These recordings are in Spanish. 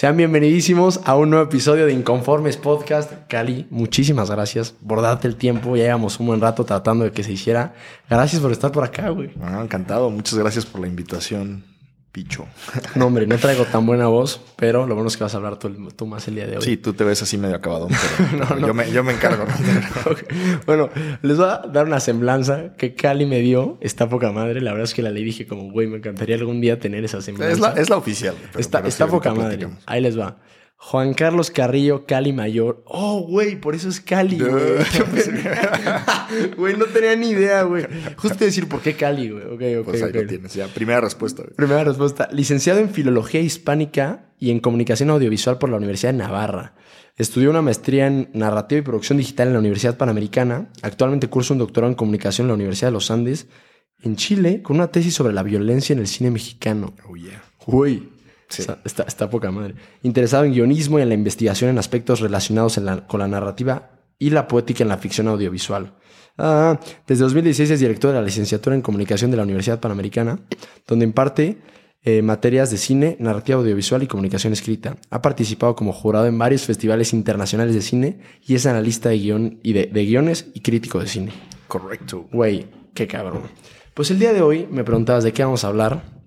Sean bienvenidísimos a un nuevo episodio de Inconformes Podcast. Cali, muchísimas gracias por darte el tiempo. Ya llevamos un buen rato tratando de que se hiciera. Gracias por estar por acá, güey. Ah, encantado. Muchas gracias por la invitación, Picho. No, hombre, no traigo tan buena voz, pero lo bueno es que vas a hablar tú, tú más el día de hoy. Sí, tú te ves así medio acabado, pero, pero Yo, me, yo, me, encargo. okay. Bueno, les voy a dar una semblanza que Cali me dio. Está poca madre. La verdad es que la le dije como, güey, me encantaría algún día tener esa semblanza. Es la, es la oficial. Pero, está pero está sí, poca madre. Ahí les va. Juan Carlos Carrillo, Cali Mayor. Oh, güey, por eso es Cali, güey. Güey, no tenía ni idea, güey. Justo decir por qué Cali, güey. Ok, ok. Pues ahí okay. lo tienes. Ya, primera respuesta. Güey. Primera respuesta. Licenciado en Filología Hispánica y en Comunicación Audiovisual por la Universidad de Navarra. Estudió una maestría en Narrativa y Producción Digital en la Universidad Panamericana. Actualmente cursa un doctorado en Comunicación en la Universidad de los Andes. En Chile, con una tesis sobre la violencia en el cine mexicano. Oh, yeah. Güey. Sí. Está, está, está, poca madre. Interesado en guionismo y en la investigación en aspectos relacionados en la, con la narrativa y la poética en la ficción audiovisual. Ah, desde 2016 es director de la licenciatura en comunicación de la Universidad Panamericana, donde imparte eh, materias de cine, narrativa audiovisual y comunicación escrita. Ha participado como jurado en varios festivales internacionales de cine y es analista de, guion, y de, de guiones y crítico de cine. Correcto. Güey, qué cabrón. Pues el día de hoy me preguntabas de qué vamos a hablar.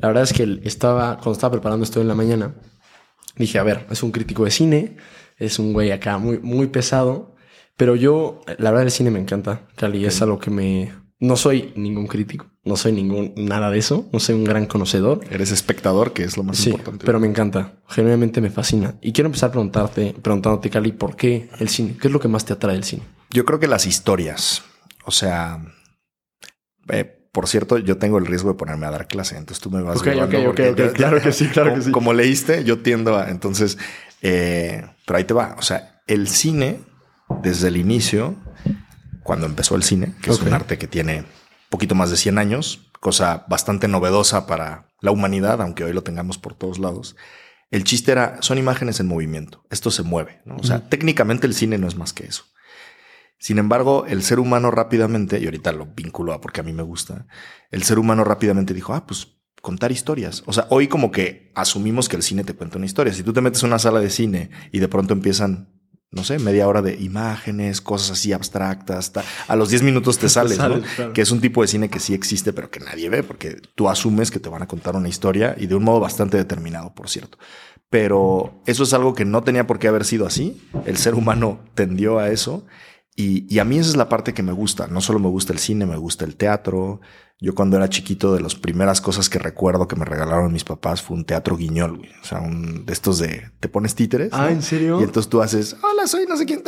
La verdad es que estaba, cuando estaba preparando esto en la mañana, dije, a ver, es un crítico de cine, es un güey acá muy, muy pesado, pero yo, la verdad el cine me encanta, Cali, es algo que me... No soy ningún crítico, no soy ningún nada de eso, no soy un gran conocedor. Eres espectador, que es lo más sí, importante. pero me encanta, genuinamente me fascina. Y quiero empezar a preguntarte, preguntándote, Cali, ¿por qué el cine? ¿Qué es lo que más te atrae del cine? Yo creo que las historias, o sea... Eh, por cierto, yo tengo el riesgo de ponerme a dar clase, entonces tú me vas okay, okay, okay, okay. Claro que sí, claro como, que sí. Como leíste, yo tiendo a... Entonces, eh, pero ahí te va. O sea, el cine, desde el inicio, cuando empezó el cine, que es un arte que tiene poquito más de 100 años, cosa bastante novedosa para la humanidad, aunque hoy lo tengamos por todos lados. El chiste era, son imágenes en movimiento. Esto se mueve, ¿no? O sea, uh -huh. técnicamente el cine no es más que eso. Sin embargo, el ser humano rápidamente, y ahorita lo vinculo a porque a mí me gusta, el ser humano rápidamente dijo, ah, pues contar historias. O sea, hoy como que asumimos que el cine te cuenta una historia. Si tú te metes en una sala de cine y de pronto empiezan, no sé, media hora de imágenes, cosas así abstractas, ta, a los 10 minutos te sales, ¿no? Claro. Que es un tipo de cine que sí existe, pero que nadie ve, porque tú asumes que te van a contar una historia y de un modo bastante determinado, por cierto. Pero eso es algo que no tenía por qué haber sido así. El ser humano tendió a eso. Y, y, a mí esa es la parte que me gusta. No solo me gusta el cine, me gusta el teatro. Yo cuando era chiquito, de las primeras cosas que recuerdo que me regalaron mis papás fue un teatro guiñol, güey. O sea, un de estos de te pones títeres. Ah, ¿no? ¿en serio? Y entonces tú haces, hola, soy no sé quién.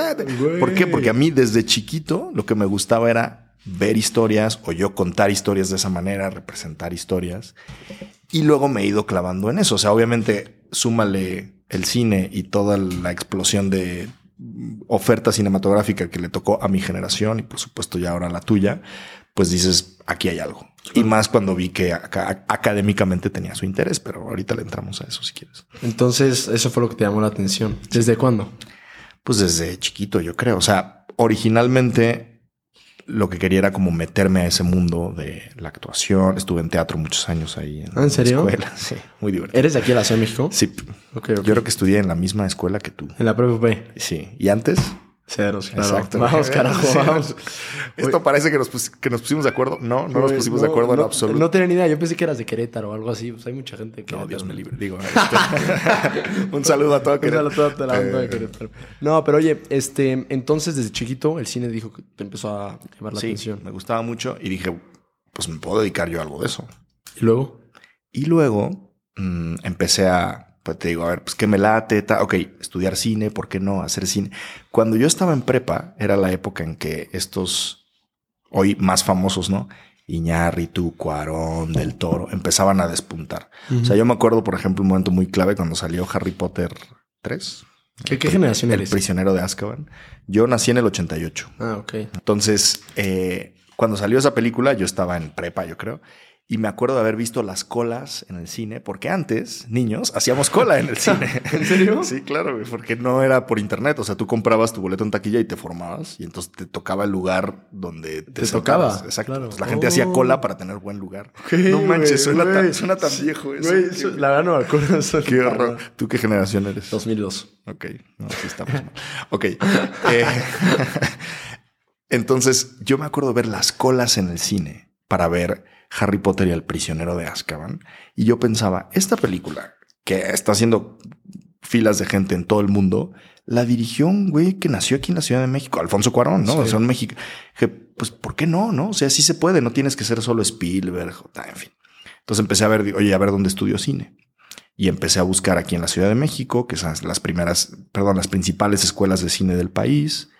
¿Por qué? Porque a mí desde chiquito lo que me gustaba era ver historias o yo contar historias de esa manera, representar historias. Y luego me he ido clavando en eso. O sea, obviamente súmale el cine y toda la explosión de oferta cinematográfica que le tocó a mi generación y por supuesto ya ahora la tuya, pues dices, aquí hay algo. Y más cuando vi que acá, académicamente tenía su interés, pero ahorita le entramos a eso si quieres. Entonces, eso fue lo que te llamó la atención. ¿Desde cuándo? Pues desde chiquito, yo creo. O sea, originalmente lo que quería era como meterme a ese mundo de la actuación. Estuve en teatro muchos años ahí. En, ¿Ah, ¿En serio? La escuela. Sí, muy divertido. ¿Eres de aquí de la Ciudad de México? Sí. Okay, okay. Yo creo que estudié en la misma escuela que tú. En la propia Sí. ¿Y antes? Ceros, claro. Exacto. Vamos, carajo, vamos. Esto parece que nos, pus- que nos pusimos de acuerdo. No, no nos pusimos de acuerdo en no, absoluto. No tenía ni idea. Yo pensé que eras de Querétaro o algo así. Pues hay mucha gente que. No, Dios me libre. Digo, este, un saludo a toda Un saludo a toda la banda de Querétaro. No, pero oye, este, entonces desde chiquito el cine dijo que te empezó a llamar la Sí, atención. me gustaba mucho y dije, pues me puedo dedicar yo a algo de eso. Y luego, Y luego mm, empecé a, pues te digo, a ver, pues que me late, ta, ok, estudiar cine, ¿por qué no? Hacer cine. Cuando yo estaba en prepa, era la época en que estos, hoy más famosos, ¿no? Iñárritu, Cuarón, Del Toro, empezaban a despuntar. O sea, yo me acuerdo, por ejemplo, un momento muy clave cuando salió Harry Potter 3. ¿qué, qué generación El eres? prisionero de Azkaban. Yo nací en el 88. Ah, ok. Entonces, eh, cuando salió esa película, yo estaba en prepa, yo creo. Y me acuerdo de haber visto las colas en el cine, porque antes, niños, hacíamos cola en el cine. ¿En serio? Sí, claro, porque no era por internet. O sea, tú comprabas tu boleto en taquilla y te formabas, y entonces te tocaba el lugar donde te, Te tocaba. Exacto. claro. Pues la gente hacía Oh. cola para tener buen lugar. No manches, suena, tan, suena tan viejo eso. La verdad no me acuerdo. Qué horror. ¿Tú qué generación eres? 2002. Ok, no, sí estamos mal. Ok. eh, entonces, yo me acuerdo ver las colas en el cine para ver Harry Potter y el prisionero de Azkaban. Y yo pensaba, esta película que está haciendo filas de gente en todo el mundo, la dirigió un güey que nació aquí en la Ciudad de México, Alfonso Cuarón, ¿no? Sí. O sea, un México. Que, pues, ¿por qué no? No, o sea, sí se puede. No tienes que ser solo Spielberg, en fin. Entonces empecé a ver, oye, a ver dónde estudió cine y empecé a buscar aquí en la Ciudad de México, que son las primeras, perdón, las principales escuelas de cine del país,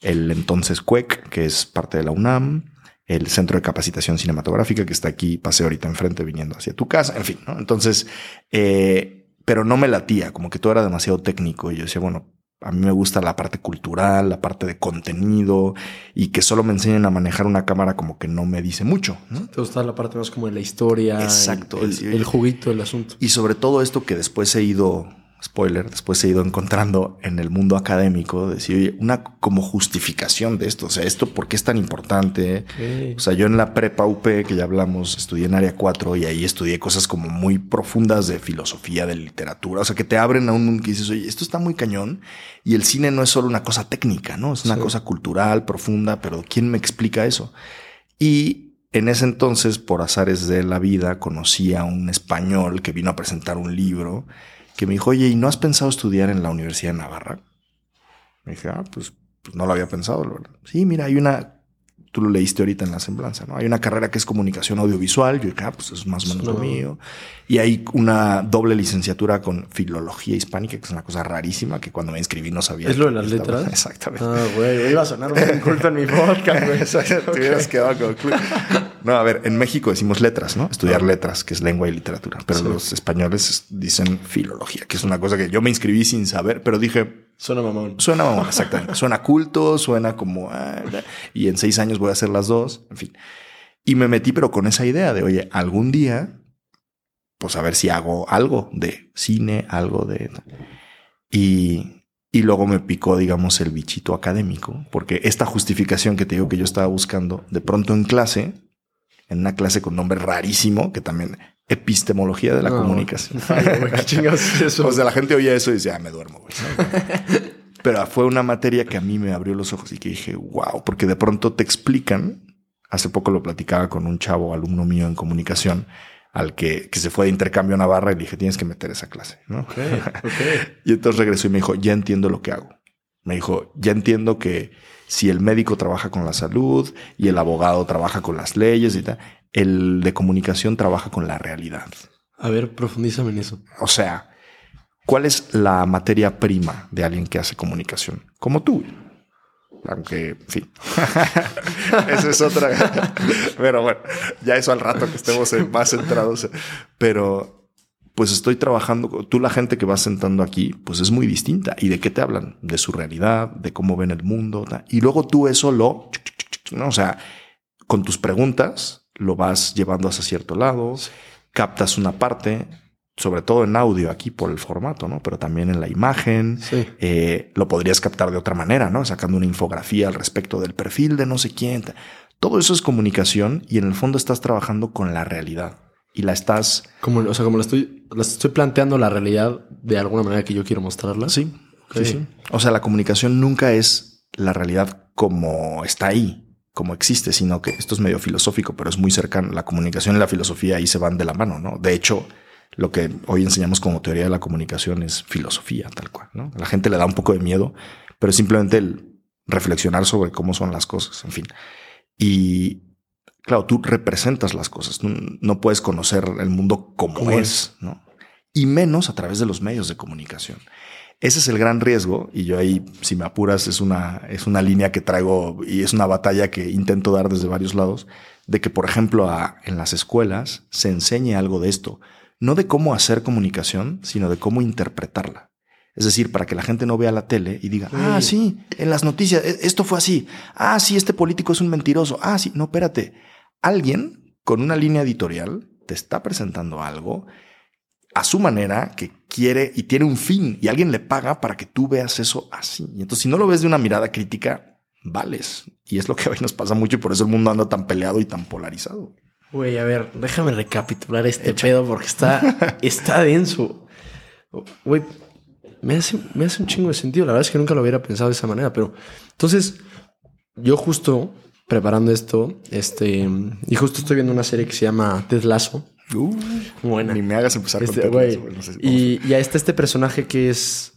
el entonces CUEC, que es parte de la UNAM, el Centro de Capacitación Cinematográfica, que está aquí, pasé ahorita enfrente viniendo hacia tu casa, en fin, ¿no? Entonces, eh, pero no me latía, como que todo era demasiado técnico y yo decía, bueno, a mí me gusta la parte cultural, la parte de contenido y que solo me enseñen a manejar una cámara como que no me dice mucho, ¿no? Te gusta la parte más como de la historia. Exacto, El, sí. el juguito del asunto. Y sobre todo esto que después he ido, spoiler, después he ido encontrando en el mundo académico, decir, oye, una como justificación de esto, o sea, esto por qué es tan importante. O sea, yo en la prepa UP, que ya hablamos, estudié en área 4 y ahí estudié cosas como muy profundas de filosofía, de literatura, o sea, que te abren a un mundo que dices, oye, esto está muy cañón y el cine no es solo una cosa técnica, ¿no? Es una Sí. cosa cultural, profunda, pero ¿quién me explica eso? Y en ese entonces, por azares de la vida, conocí a un español que vino a presentar un libro que me dijo, oye, ¿y no has pensado estudiar en la Universidad de Navarra? Me dije, ah, pues, pues no lo había pensado, la verdad. Sí, mira, hay una, tú lo leíste ahorita en la semblanza, ¿no? Hay una carrera que es comunicación audiovisual. Yo dije, ah, pues es más o menos lo mío. Y hay una doble licenciatura con filología hispánica, que es una cosa rarísima que cuando me inscribí no sabía. ¿Es lo de las estaba- letras? Exactamente. Ah, güey, iba a sonar un culto en mi podcast, güey. Te hubieras quedado con. No, a ver, en México decimos letras, ¿no? Estudiar letras, que es lengua y literatura. Pero Sí. los españoles dicen filología, que es una cosa que yo me inscribí sin saber, pero dije, Suena mamón. suena mamón, exactamente. Suena culto, suena como, ah, y en seis años voy a hacer las dos, en fin. Y me metí, pero con esa idea de, oye, algún día, pues a ver si hago algo de cine, algo de... Y, y luego me picó, digamos, el bichito académico, porque esta justificación que te digo que yo estaba buscando, de pronto en clase, en una clase con nombre rarísimo, que también epistemología de la No, comunicación. Ay, güey, ¿Qué chingados es eso? O sea, la gente oía eso y decía, ah, me duermo, güey. Pero fue una materia que a mí me abrió los ojos y que dije, wow, porque de pronto te explican. Hace poco lo platicaba con un chavo, alumno mío en comunicación, al que, que se fue de intercambio a Navarra y le dije, tienes que meter esa clase. Y entonces regresó y me dijo, ya entiendo lo que hago. Me dijo, ya entiendo que si el médico trabaja con la salud y el abogado trabaja con las leyes y tal, el de comunicación trabaja con la realidad. A ver, profundízame en eso. O sea, ¿cuál es la materia prima de alguien que hace comunicación? Como tú. Aunque, en fin. Esa es otra. Pero bueno, ya eso al rato que estemos más centrados. Pero, pues estoy trabajando. Tú, la gente que vas sentando aquí, pues es muy distinta. ¿Y de qué te hablan? De su realidad, de cómo ven el mundo. Y luego tú eso lo. ¿no? O sea, con tus preguntas lo vas llevando hacia cierto lado, captas una parte, sobre todo en audio aquí por el formato, ¿no? Pero también en la imagen. Sí. Eh, lo podrías captar de otra manera, ¿no? Sacando una infografía al respecto del perfil de no sé quién. Todo eso es comunicación y en el fondo estás trabajando con la realidad y la estás. Como, o sea, como la estoy, la estoy planteando la realidad de alguna manera que yo quiero mostrarla. Sí, sí, sí. O sea, la comunicación nunca es la realidad como está ahí, como existe, sino que esto es medio filosófico, pero es muy cercano. La comunicación y la filosofía ahí se van de la mano, ¿no? De hecho, lo que hoy enseñamos como teoría de la comunicación es filosofía, tal cual, ¿no? A la gente le da un poco de miedo, pero es simplemente el reflexionar sobre cómo son las cosas, en fin. Y claro, tú representas las cosas, no, puedes conocer el mundo como Como es, ¿no? Y menos a través de los medios de comunicación. Ese es el gran riesgo y yo ahí, si me apuras, es una, es una línea que traigo y es una batalla que intento dar desde varios lados, de que, por ejemplo, a- en las escuelas se enseñe algo de esto, no de cómo hacer comunicación, sino de cómo interpretarla. Es decir, para que la gente no vea la tele y diga, ah, sí, en las noticias, e- esto fue así. Ah, sí, este político es un mentiroso. Ah, sí, no, espérate. Alguien con una línea editorial, te está presentando algo a su manera que quiere y tiene un fin y alguien le paga para que tú veas eso así. Y entonces si no lo ves de una mirada crítica, vales. Y es lo que hoy nos pasa mucho y por eso el mundo anda tan peleado y tan polarizado. Güey, a ver, déjame recapitular este pedo porque está, está denso. Güey, me hace, me hace un chingo de sentido. La verdad es que nunca lo hubiera pensado de esa manera, pero entonces yo justo preparando esto, este, y justo estoy viendo una serie que se llama Ted Lasso. Uh, Buena. Ni me hagas empezar Este, con güey, Ted Lasso, no sé si- y, y ahí está este personaje que es.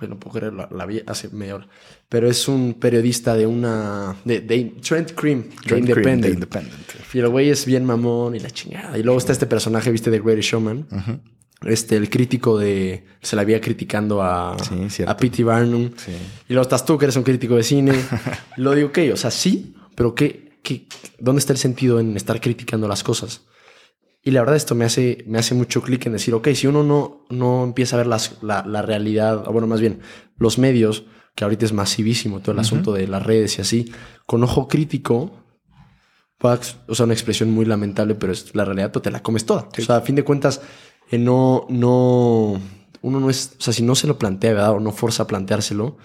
No puedo creer, la, la vi hace media hora. Pero es un periodista de una. de, de Trent Cream, de Trent Independent. de Independent. Y el güey es bien mamón y la chingada. Y luego está este personaje, viste, de Greatest Showman. Este, el crítico de. Se la había criticando a. Sí, a P.T. Barnum. Sí. Y luego estás tú, que eres un crítico de cine. lo digo, ok, o sea, sí, pero ¿qué, qué, ¿dónde está el sentido en estar criticando las cosas? Y la verdad, esto me hace, me hace mucho clic en decir, ok, si uno no, no empieza a ver las, la, la realidad, o bueno, más bien, los medios, que ahorita es masivísimo todo el asunto de las redes y así, con ojo crítico, o sea, una expresión muy lamentable, pero es la realidad, tú te la comes toda. O sea, a fin de cuentas, eh, no, no, uno no es, o sea, si no se lo plantea, ¿verdad? O no forza a planteárselo,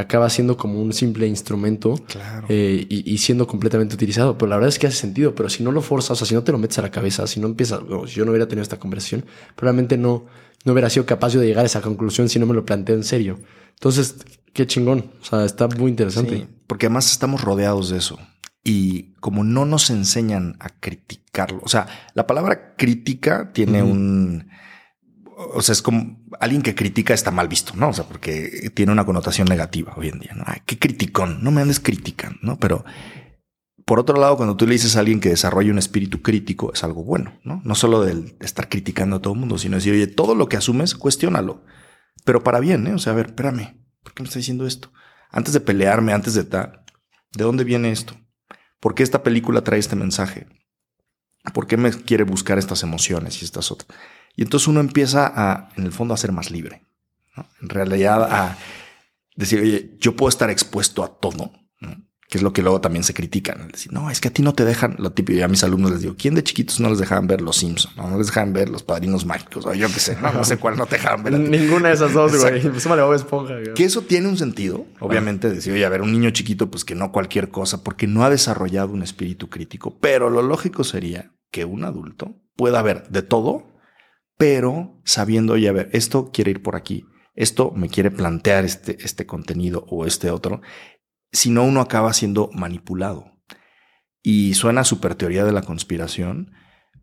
acaba siendo como un simple instrumento Claro. eh, y, y siendo completamente utilizado. Pero la verdad es que hace sentido, pero si no lo forzas, o sea, si no te lo metes a la cabeza, si no empiezas, no, si yo no hubiera tenido esta conversación, probablemente no, no hubiera sido capaz yo de llegar a esa conclusión si no me lo planteo en serio. Entonces, qué chingón. O sea, está muy interesante. Sí, porque además estamos rodeados de eso. Y como no nos enseñan a criticarlo, o sea, la palabra crítica tiene un... O sea, es como alguien que critica está mal visto, ¿no? O sea, porque tiene una connotación negativa hoy en día, ¿no? Qué criticón, no me andes criticando, ¿no? Pero por otro lado, cuando tú le dices a alguien que desarrolla un espíritu crítico, es algo bueno, ¿no? No solo del estar criticando a todo el mundo, sino decir, oye, todo lo que asumes, cuestiónalo. Pero para bien, ¿eh? O sea, a ver, espérame, ¿por qué me está diciendo esto? Antes de pelearme, antes de tal, ¿de dónde viene esto? ¿Por qué esta película trae este mensaje? ¿Por qué me quiere buscar estas emociones y estas otras? Y entonces uno empieza a, en el fondo, a ser más libre. ¿no? En realidad, a decir, oye, yo puedo estar expuesto a todo, ¿no? que es lo que luego también se critican. Decir, no, es que a ti no te dejan, lo típico, yo a mis alumnos les digo, ¿quién de chiquitos no les dejaban ver los Simpsons? No, no les dejaban ver los padrinos mágicos, o yo qué sé, no, no sé cuál no te dejaban ver. Ninguna de esas dos, güey. Me Bob Esponja, güey. Que eso tiene un sentido, obviamente, decir, oye, a ver, un niño chiquito, pues que no cualquier cosa, porque no ha desarrollado un espíritu crítico. Pero lo lógico sería que un adulto pueda ver de todo, pero sabiendo, oye, a ver, esto quiere ir por aquí, esto me quiere plantear este, este contenido o este otro. Si no, uno acaba siendo manipulado. Y suena super teoría de la conspiración,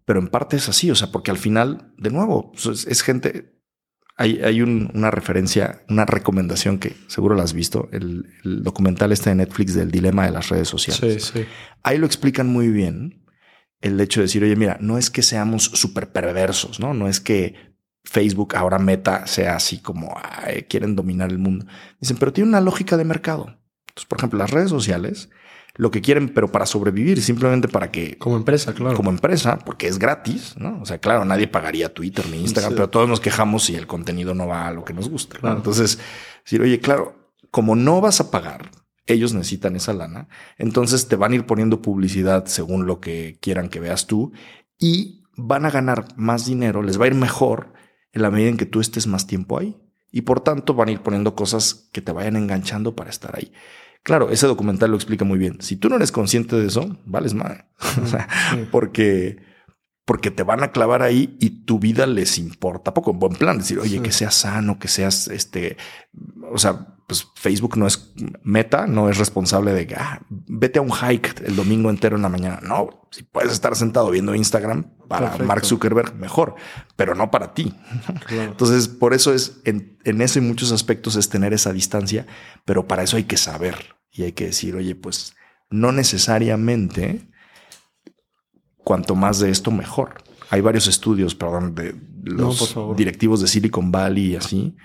pero en parte es así, o sea, porque al final, de nuevo, pues, es, es gente, hay, hay un- una referencia, una recomendación que seguro la has visto, el, el documental este de Netflix del dilema de las redes sociales. Sí, sí. Ahí lo explican muy bien el hecho de decir, oye, mira, no es que seamos súper perversos, ¿no? No es que Facebook ahora meta sea así como "Ay, quieren dominar el mundo. Dicen, pero tiene una lógica de mercado. Entonces, por ejemplo, las redes sociales, lo que quieren, pero para sobrevivir, simplemente para que Como empresa, claro. como empresa, porque es gratis, ¿no? O sea, claro, nadie pagaría Twitter ni Instagram, Sí. pero todos nos quejamos si el contenido no va a lo que nos gusta. Entonces, decir, oye, claro, como no vas a pagar, ellos necesitan esa lana, entonces te van a ir poniendo publicidad según lo que quieran que veas tú y van a ganar más dinero, les va a ir mejor en la medida en que tú estés más tiempo ahí. Y por tanto van a ir poniendo cosas que te vayan enganchando para estar ahí. Claro, ese documental lo explica muy bien. Si tú no eres consciente de eso, vales mal. O sea, porque, porque te van a clavar ahí y tu vida les importa poco. En buen plan, decir, oye, Sí. que seas sano, que seas este. O sea, pues Facebook no es meta, no es responsable de que ah, vete a un hike el domingo entero en la mañana. No, si puedes estar sentado viendo Instagram para Perfecto. Mark Zuckerberg, mejor, pero no para ti. Claro. Entonces, por eso es en, en eso y muchos aspectos es tener esa distancia, pero para eso hay que saber y hay que decir, oye, pues no necesariamente cuanto más de esto, mejor. Hay varios estudios, perdón, de los directivos de Silicon Valley y así,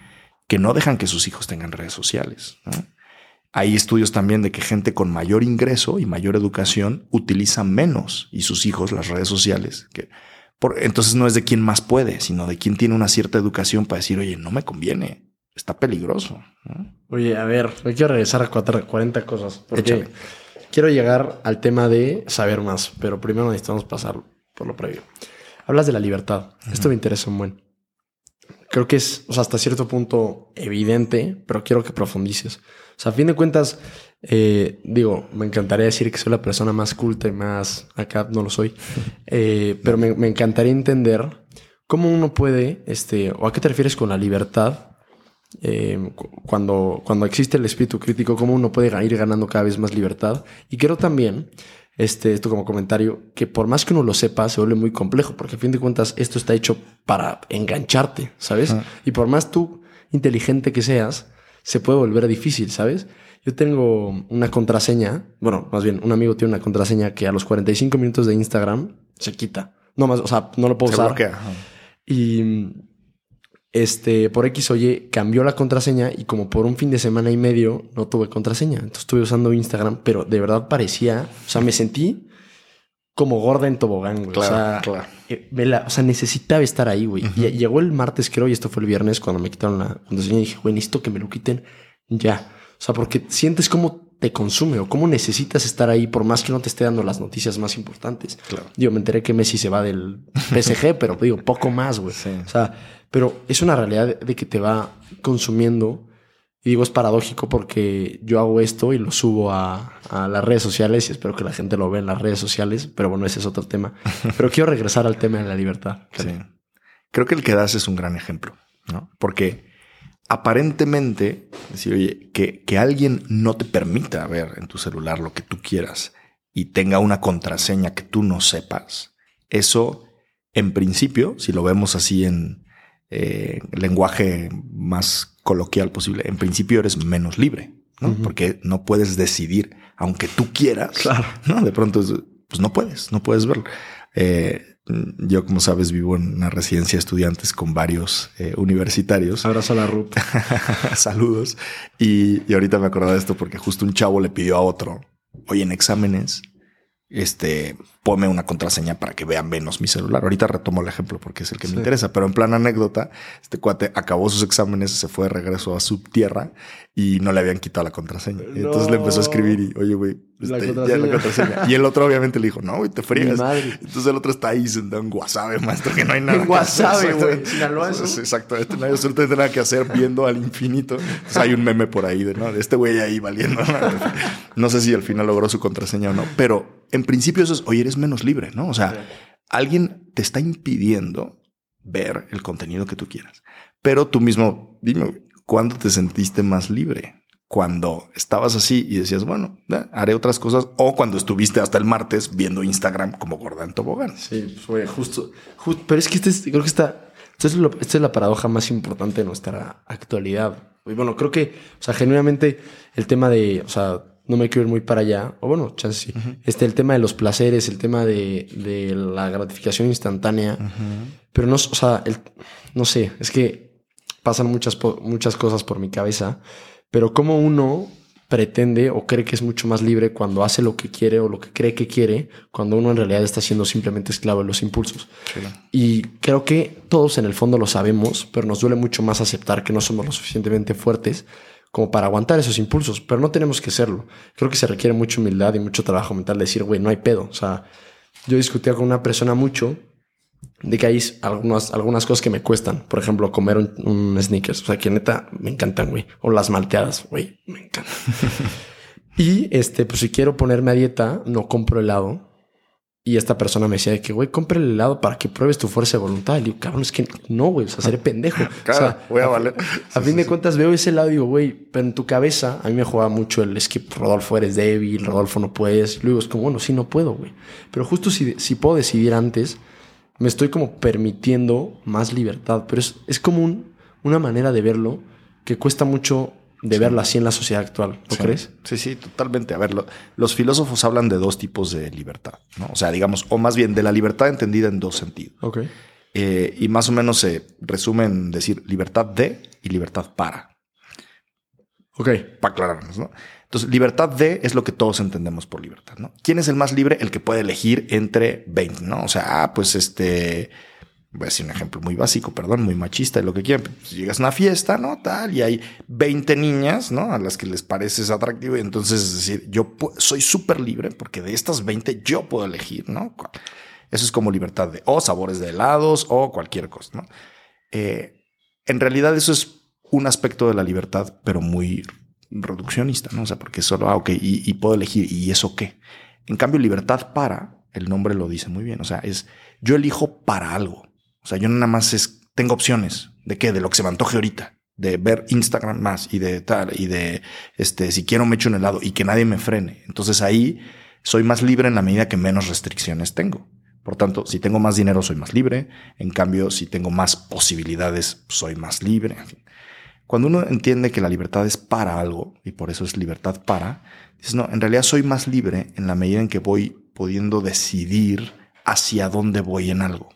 que no dejan que sus hijos tengan redes sociales. ¿no? Hay estudios también de que gente con mayor ingreso y mayor educación utiliza menos y sus hijos las redes sociales. Que por, entonces no es de quien más puede, sino de quien tiene una cierta educación para decir, oye, no me conviene, está peligroso. ¿no? Oye, a ver, me quiero regresar a cuatro- 40 cosas. Porque Échale. quiero llegar al tema de saber más, pero primero necesitamos pasar por lo previo. Hablas de la libertad. Esto me interesa un buen. Creo que es, o sea, hasta cierto punto evidente, pero quiero que profundices. O sea, a fin de cuentas, eh, digo, me encantaría decir que soy la persona más culta y más acá, no lo soy, eh, pero me, me, encantaría entender cómo uno puede, este, o a qué te refieres con la libertad, eh, cuando, cuando existe el espíritu crítico, cómo uno puede ir ganando cada vez más libertad. Y creo también este, esto como comentario, que por más que uno lo sepa, se vuelve muy complejo, porque a fin de cuentas esto está hecho para engancharte, ¿sabes? Y por más tú inteligente que seas, se puede volver difícil, ¿sabes? Yo tengo una contraseña, bueno, más bien, un amigo tiene una contraseña que a los 45 minutos de Instagram se quita. No más, o sea, no lo puedo usar. Y este, por X oye, cambió la contraseña y como por un fin de semana y medio no tuve contraseña. Entonces estuve usando Instagram, pero de verdad parecía, o sea, me sentí como gorda en tobogán, güey. o, sea, claro. Eh, o sea, necesitaba estar ahí, güey. y Llegó el martes, creo, y esto fue el viernes cuando me quitaron la contraseña y dije, güey, necesito que me lo quiten ya. O sea, porque sientes como te consume o cómo necesitas estar ahí por más que no te esté dando las noticias más importantes. Claro. Digo, me enteré que Messi se va del PSG, pero digo, poco más, güey. O sea, pero es una realidad de que te va consumiendo. Y digo, es paradójico porque yo hago esto y lo subo a, las redes sociales y espero que la gente lo vea en las redes sociales, pero bueno, ese es otro tema. Pero quiero regresar al tema de la libertad. Sí. Creo que el que das es un gran ejemplo, ¿no? Porque aparentemente, decir, oye, que, que alguien no te permita ver en tu celular lo que tú quieras y tenga una contraseña que tú no sepas, eso, en principio, si lo vemos así en, eh, lenguaje más coloquial posible, en principio eres menos libre, ¿no? Porque no puedes decidir, aunque tú quieras, claro. ¿no? De pronto, pues no puedes, no puedes verlo. Eh, yo, como sabes, vivo en una residencia de estudiantes con varios eh, universitarios. Abrazo a la RUP. Saludos. Y, y, ahorita me acordaba de esto porque justo un chavo le pidió a otro, oye, en exámenes, este, ponme una contraseña para que vean menos mi celular. Ahorita retomo el ejemplo porque es el que me interesa, pero en plan anécdota, este cuate acabó sus exámenes, se fue de regreso a su tierra y no le habían quitado la contraseña. Entonces le empezó a escribir y, oye, güey, este, ya la contraseña. y el otro obviamente le dijo, no, güey, te friegas. Entonces el otro está ahí sentado en Guasave, maestro, que no hay nada. En Guasave, güey. Exactamente, no hay absolutamente nada que hacer viendo al infinito. Entonces hay un meme por ahí de, ¿no? de este güey ahí valiendo. no sé si al final logró su contraseña o no, pero en principio eso es, oye, eres menos libre, ¿no? O sea, alguien te está impidiendo ver el contenido que tú quieras. Pero tú mismo, dime, ¿cuándo te sentiste más libre? Cuando estabas así y decías, bueno, haré otras cosas, o cuando estuviste hasta el martes viendo Instagram como gorda en tobogán. Sí, fue justo, pero es que este creo que está, esta es, la paradoja más importante de nuestra actualidad. Y bueno, creo que, o sea, genuinamente el tema de, o sea, no me quiero ir muy para allá, o bueno, chance sí. Este, el tema de los placeres, el tema de, de la gratificación instantánea, pero no, o sea, el, no sé, es que pasan muchas, muchas cosas por mi cabeza, pero como uno pretende o cree que es mucho más libre cuando hace lo que quiere o lo que cree que quiere, cuando uno en realidad está siendo simplemente esclavo de los impulsos. Y creo que todos en el fondo lo sabemos, pero nos duele mucho más aceptar que no somos lo suficientemente fuertes como para aguantar esos impulsos, pero no tenemos que serlo. Creo que se requiere mucha humildad y mucho trabajo mental de decir, güey, no hay pedo. O sea, yo discutía con una persona mucho de que hay algunas, algunas cosas que me cuestan. Por ejemplo, comer un, sneakers. O sea, que neta me encantan, güey. O las malteadas, güey, me encantan. y este, pues si quiero ponerme a dieta, no compro helado y esta persona me decía que, güey, compre el helado para que pruebes tu fuerza de voluntad. Y digo, cabrón, es que no, güey, o sea, seré pendejo. Claro, o sea, voy a valer. A, fin de cuentas veo ese lado y digo, güey, pero en tu cabeza, a mí me jugaba mucho el, es que Rodolfo eres débil, Rodolfo no puedes. luego es como, bueno, sí, no puedo, güey. Pero justo si, si puedo decidir antes, me estoy como permitiendo más libertad. Pero es, es como una manera de verlo que cuesta mucho de verla así en la sociedad actual, ¿no crees? Sí, sí, totalmente. A ver, los filósofos hablan de dos tipos de libertad, ¿no? O sea, digamos, o más bien de la libertad entendida en dos sentidos. Ok. Eh, y más o menos se resume en decir libertad de y libertad para. Ok. Para aclararnos, ¿no? Entonces, libertad de es lo que todos entendemos por libertad, ¿no? ¿Quién es el más libre? El que puede elegir entre 20, ¿no? O sea, ah, pues este voy a decir un ejemplo muy básico, perdón, muy machista y lo que quieran. Pues llegas a una fiesta, ¿no? Tal, y hay 20 niñas, ¿no? A las que les pareces atractivo. Y entonces, es decir, yo soy súper libre porque de estas 20 yo puedo elegir, ¿no? Eso es como libertad de o sabores de helados o cualquier cosa, ¿no? Eh, en realidad eso es un aspecto de la libertad, pero muy reduccionista, ¿no? O sea, porque solo, ah, ok, y, puedo elegir, ¿y eso qué? En cambio, libertad para, el nombre lo dice muy bien, o sea, es yo elijo para algo. O sea, yo nada más es, tengo opciones de qué, de lo que se me antoje ahorita, de ver Instagram más y de tal, y de, este, si quiero me echo un helado y que nadie me frene. Entonces ahí soy más libre en la medida que menos restricciones tengo. Por tanto, si tengo más dinero, soy más libre. En cambio, si tengo más posibilidades, soy más libre. Cuando uno entiende que la libertad es para algo, y por eso es libertad para, dices, no, en realidad soy más libre en la medida en que voy pudiendo decidir hacia dónde voy en algo.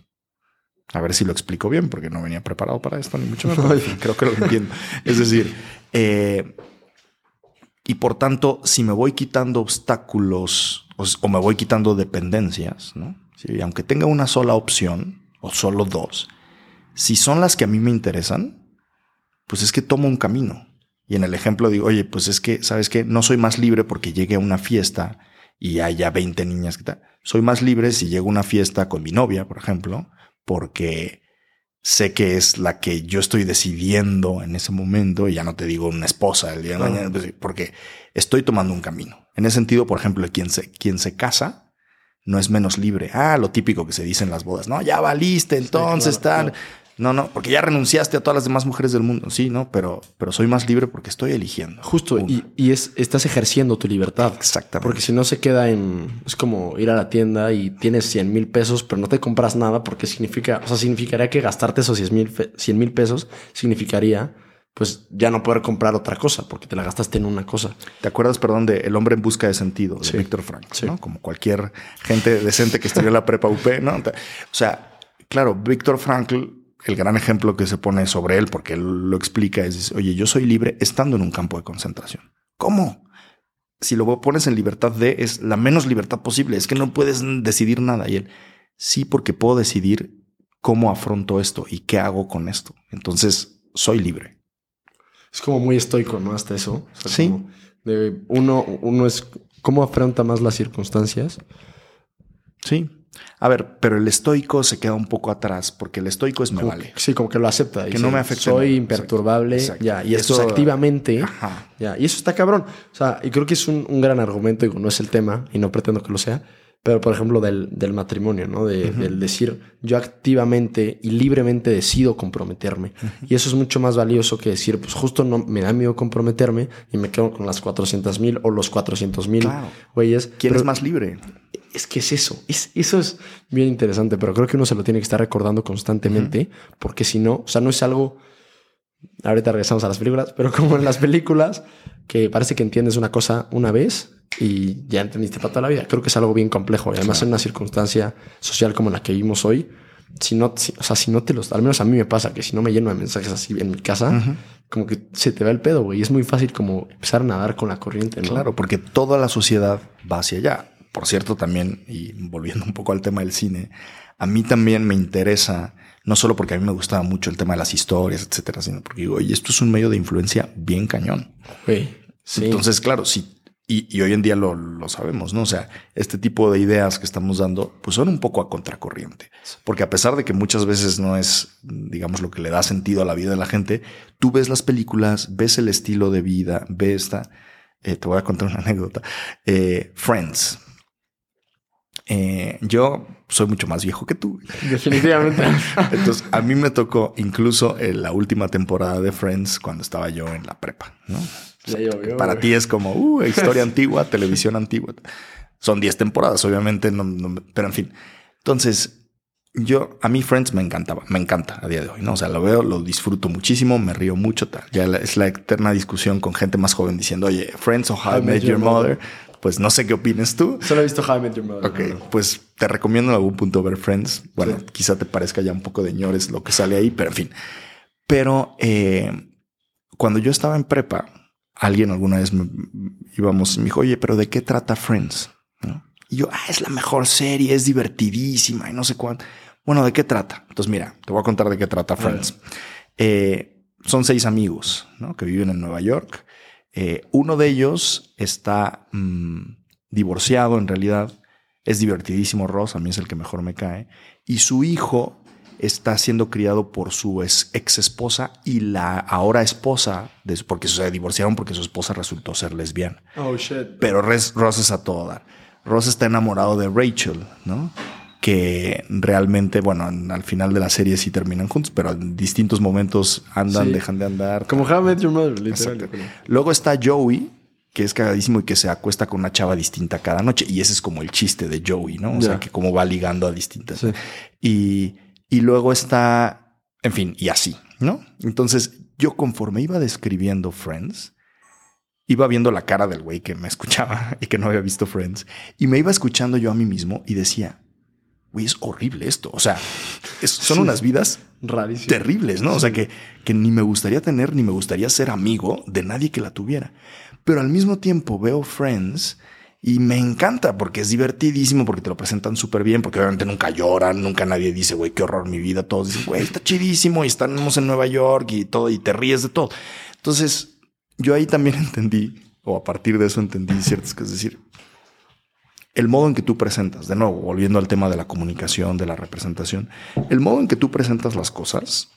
A ver si lo explico bien, porque no venía preparado para esto, ni mucho menos. Creo que lo entiendo. Es decir, eh, y por tanto, si me voy quitando obstáculos o, o me voy quitando dependencias, ¿no? Aunque tenga una sola opción o solo dos, si son las que a mí me interesan, pues es que tomo un camino. Y en el ejemplo digo, oye, pues es que, ¿sabes qué? No soy más libre porque llegue a una fiesta y haya 20 niñas que tal. Soy más libre si llego a una fiesta con mi novia, por ejemplo, porque sé que es la que yo estoy decidiendo en ese momento, y ya no te digo una esposa el día de mañana, pues, porque estoy tomando un camino. En ese sentido, por ejemplo, quien se, quien se casa no es menos libre. Ah, lo típico que se dice en las bodas, no, ya valiste, entonces tal. No, no, porque ya renunciaste a todas las demás mujeres del mundo. Sí, no, pero, pero soy más libre porque estoy eligiendo. Justo, y, y, es, estás ejerciendo tu libertad. Exactamente. Porque si no se queda en. Es como ir a la tienda y tienes 100 mil pesos, pero no te compras nada porque significa. O sea, significaría que gastarte esos 100 mil pesos significaría. Pues ya no poder comprar otra cosa porque te la gastaste en una cosa. ¿Te acuerdas, perdón, de El hombre en busca de sentido de Sí. Víctor Frank? Sí. ¿no? Como cualquier gente decente que estudió la prepa UP, ¿no? O sea, claro, Víctor Frankl el gran ejemplo que se pone sobre él, porque él lo explica, es, oye, yo soy libre estando en un campo de concentración. ¿Cómo? Si lo pones en libertad de, es la menos libertad posible, es que no puedes decidir nada. Y él, sí, porque puedo decidir cómo afronto esto y qué hago con esto. Entonces, soy libre. Es como muy estoico, ¿no? Hasta eso. O sea, Sí. de uno, uno es cómo afronta más las circunstancias. Sí. A ver, pero el estoico se queda un poco atrás, porque el estoico es me Como vale. sí, como que lo acepta. Que dice, no me afecte Soy nada. imperturbable. Exacto. Ya, y Eso- eso activamente. Ajá. Ya, y eso está cabrón. O sea, y creo que es un, un gran argumento, digo, no es el tema y no pretendo que lo sea, pero por ejemplo del, del matrimonio, ¿no? De, Del decir, yo activamente y libremente decido comprometerme. Y eso es mucho más valioso que decir, pues justo no me da miedo comprometerme y me quedo con las 400 mil o los 400 mil Claro. güeyes. ¿Quién Pero es más libre? Es que es eso. Es, eso es bien interesante, pero creo que uno se lo tiene que estar recordando constantemente, porque si no, o sea, no es algo. Ahorita regresamos a las películas, pero como en las películas, que parece que entiendes una cosa una vez y ya entendiste para toda la vida. Creo que es algo bien complejo. Y además, en una circunstancia social como la que vivimos hoy, si no, si- o sea, si no te los, al menos a mí me pasa que si no me lleno de mensajes así en mi casa, como que se te va el pedo, güey. Y es muy fácil como empezar a nadar con la corriente, ¿no? Claro, porque toda la sociedad va hacia allá. Por cierto, también, y volviendo un poco al tema del cine, a mí también me interesa, no solo porque a mí me gustaba mucho el tema de las historias, etcétera, sino porque digo, oye, esto es un medio de influencia bien cañón. Sí. Entonces, claro, sí. Y, y hoy en día lo, lo sabemos, ¿no? O sea, este tipo de ideas que estamos dando, pues son un poco a contracorriente. Porque a pesar de que muchas veces no es, digamos, lo que le da sentido a la vida de la gente, tú ves las películas, ves el estilo de vida, ves esta. eh, te voy a contar una anécdota. Eh, Friends. Eh, yo soy mucho más viejo que tú. Definitivamente. Entonces, a mí me tocó incluso en la última temporada de Friends cuando estaba yo en la prepa, ¿no? Ya llovió, Para ti es como uh, historia antigua, televisión antigua. Son 10 temporadas, obviamente, no- no- pero en fin. Entonces, yo, a mí Friends me encantaba, me encanta a día de hoy, ¿no? O sea, lo veo, lo disfruto muchísimo, me río mucho, tal. Ya es la eterna discusión con gente más joven diciendo, oye, Friends o How I Met Your Mother. Pues no sé qué opines tú. Solo he visto How I Met Your Mother. Ok, no, no. pues te recomiendo en algún punto ver Friends. Bueno, Sí. quizá te parezca ya un poco de ñores lo que sale ahí, pero en fin. Pero eh, cuando yo estaba en prepa, alguien alguna vez me, íbamos y me dijo, oye, pero ¿de qué trata Friends? ¿No? Y yo, ah, es la mejor serie, es divertidísima y no sé cuánto. Bueno, ¿de qué trata? Entonces, mira, te voy a contar de qué trata Friends. Eh, son seis amigos ¿no? que viven en Nueva York. Eh, uno de ellos está mm, divorciado en realidad Es divertidísimo Ross, a mí es el que mejor me cae. Y su hijo está siendo criado por su ex, esposa y la ahora esposa, porque se divorciaron porque su esposa resultó ser lesbiana. Oh, shit. Pero Ross es a todo dar. Ross está enamorado de Rachel, ¿no? Que realmente, bueno, al final de la serie sí terminan juntos, pero en distintos momentos andan, dejan de andar. Como How I Met Your Mother, literalmente. Luego está Joey, que es cagadísimo y que se acuesta con una chava distinta cada noche. Y ese es como el chiste de Joey, ¿no? O sea, que como va ligando a distintas. Y y luego está, en fin, y así, ¿no? Entonces, yo conforme iba describiendo Friends, iba viendo la cara del güey que me escuchaba y que no había visto Friends, y me iba escuchando yo a mí mismo y decía, güey, es horrible esto. O sea, son unas vidas terribles, ¿no? O sea, que, que ni me gustaría tener, ni me gustaría ser amigo de nadie que la tuviera. Pero al mismo tiempo veo Friends y me encanta porque es divertidísimo, porque te lo presentan súper bien, porque obviamente nunca lloran, nunca nadie dice, güey, qué horror mi vida. Todos dicen, güey, está chidísimo y estamos en Nueva York y todo, y te ríes de todo. Entonces, yo ahí también entendí, o a partir de eso entendí ciertas cosas, es decir, el modo en que tú presentas, de nuevo, volviendo al tema de la comunicación, de la representación, el modo en que tú presentas las cosas,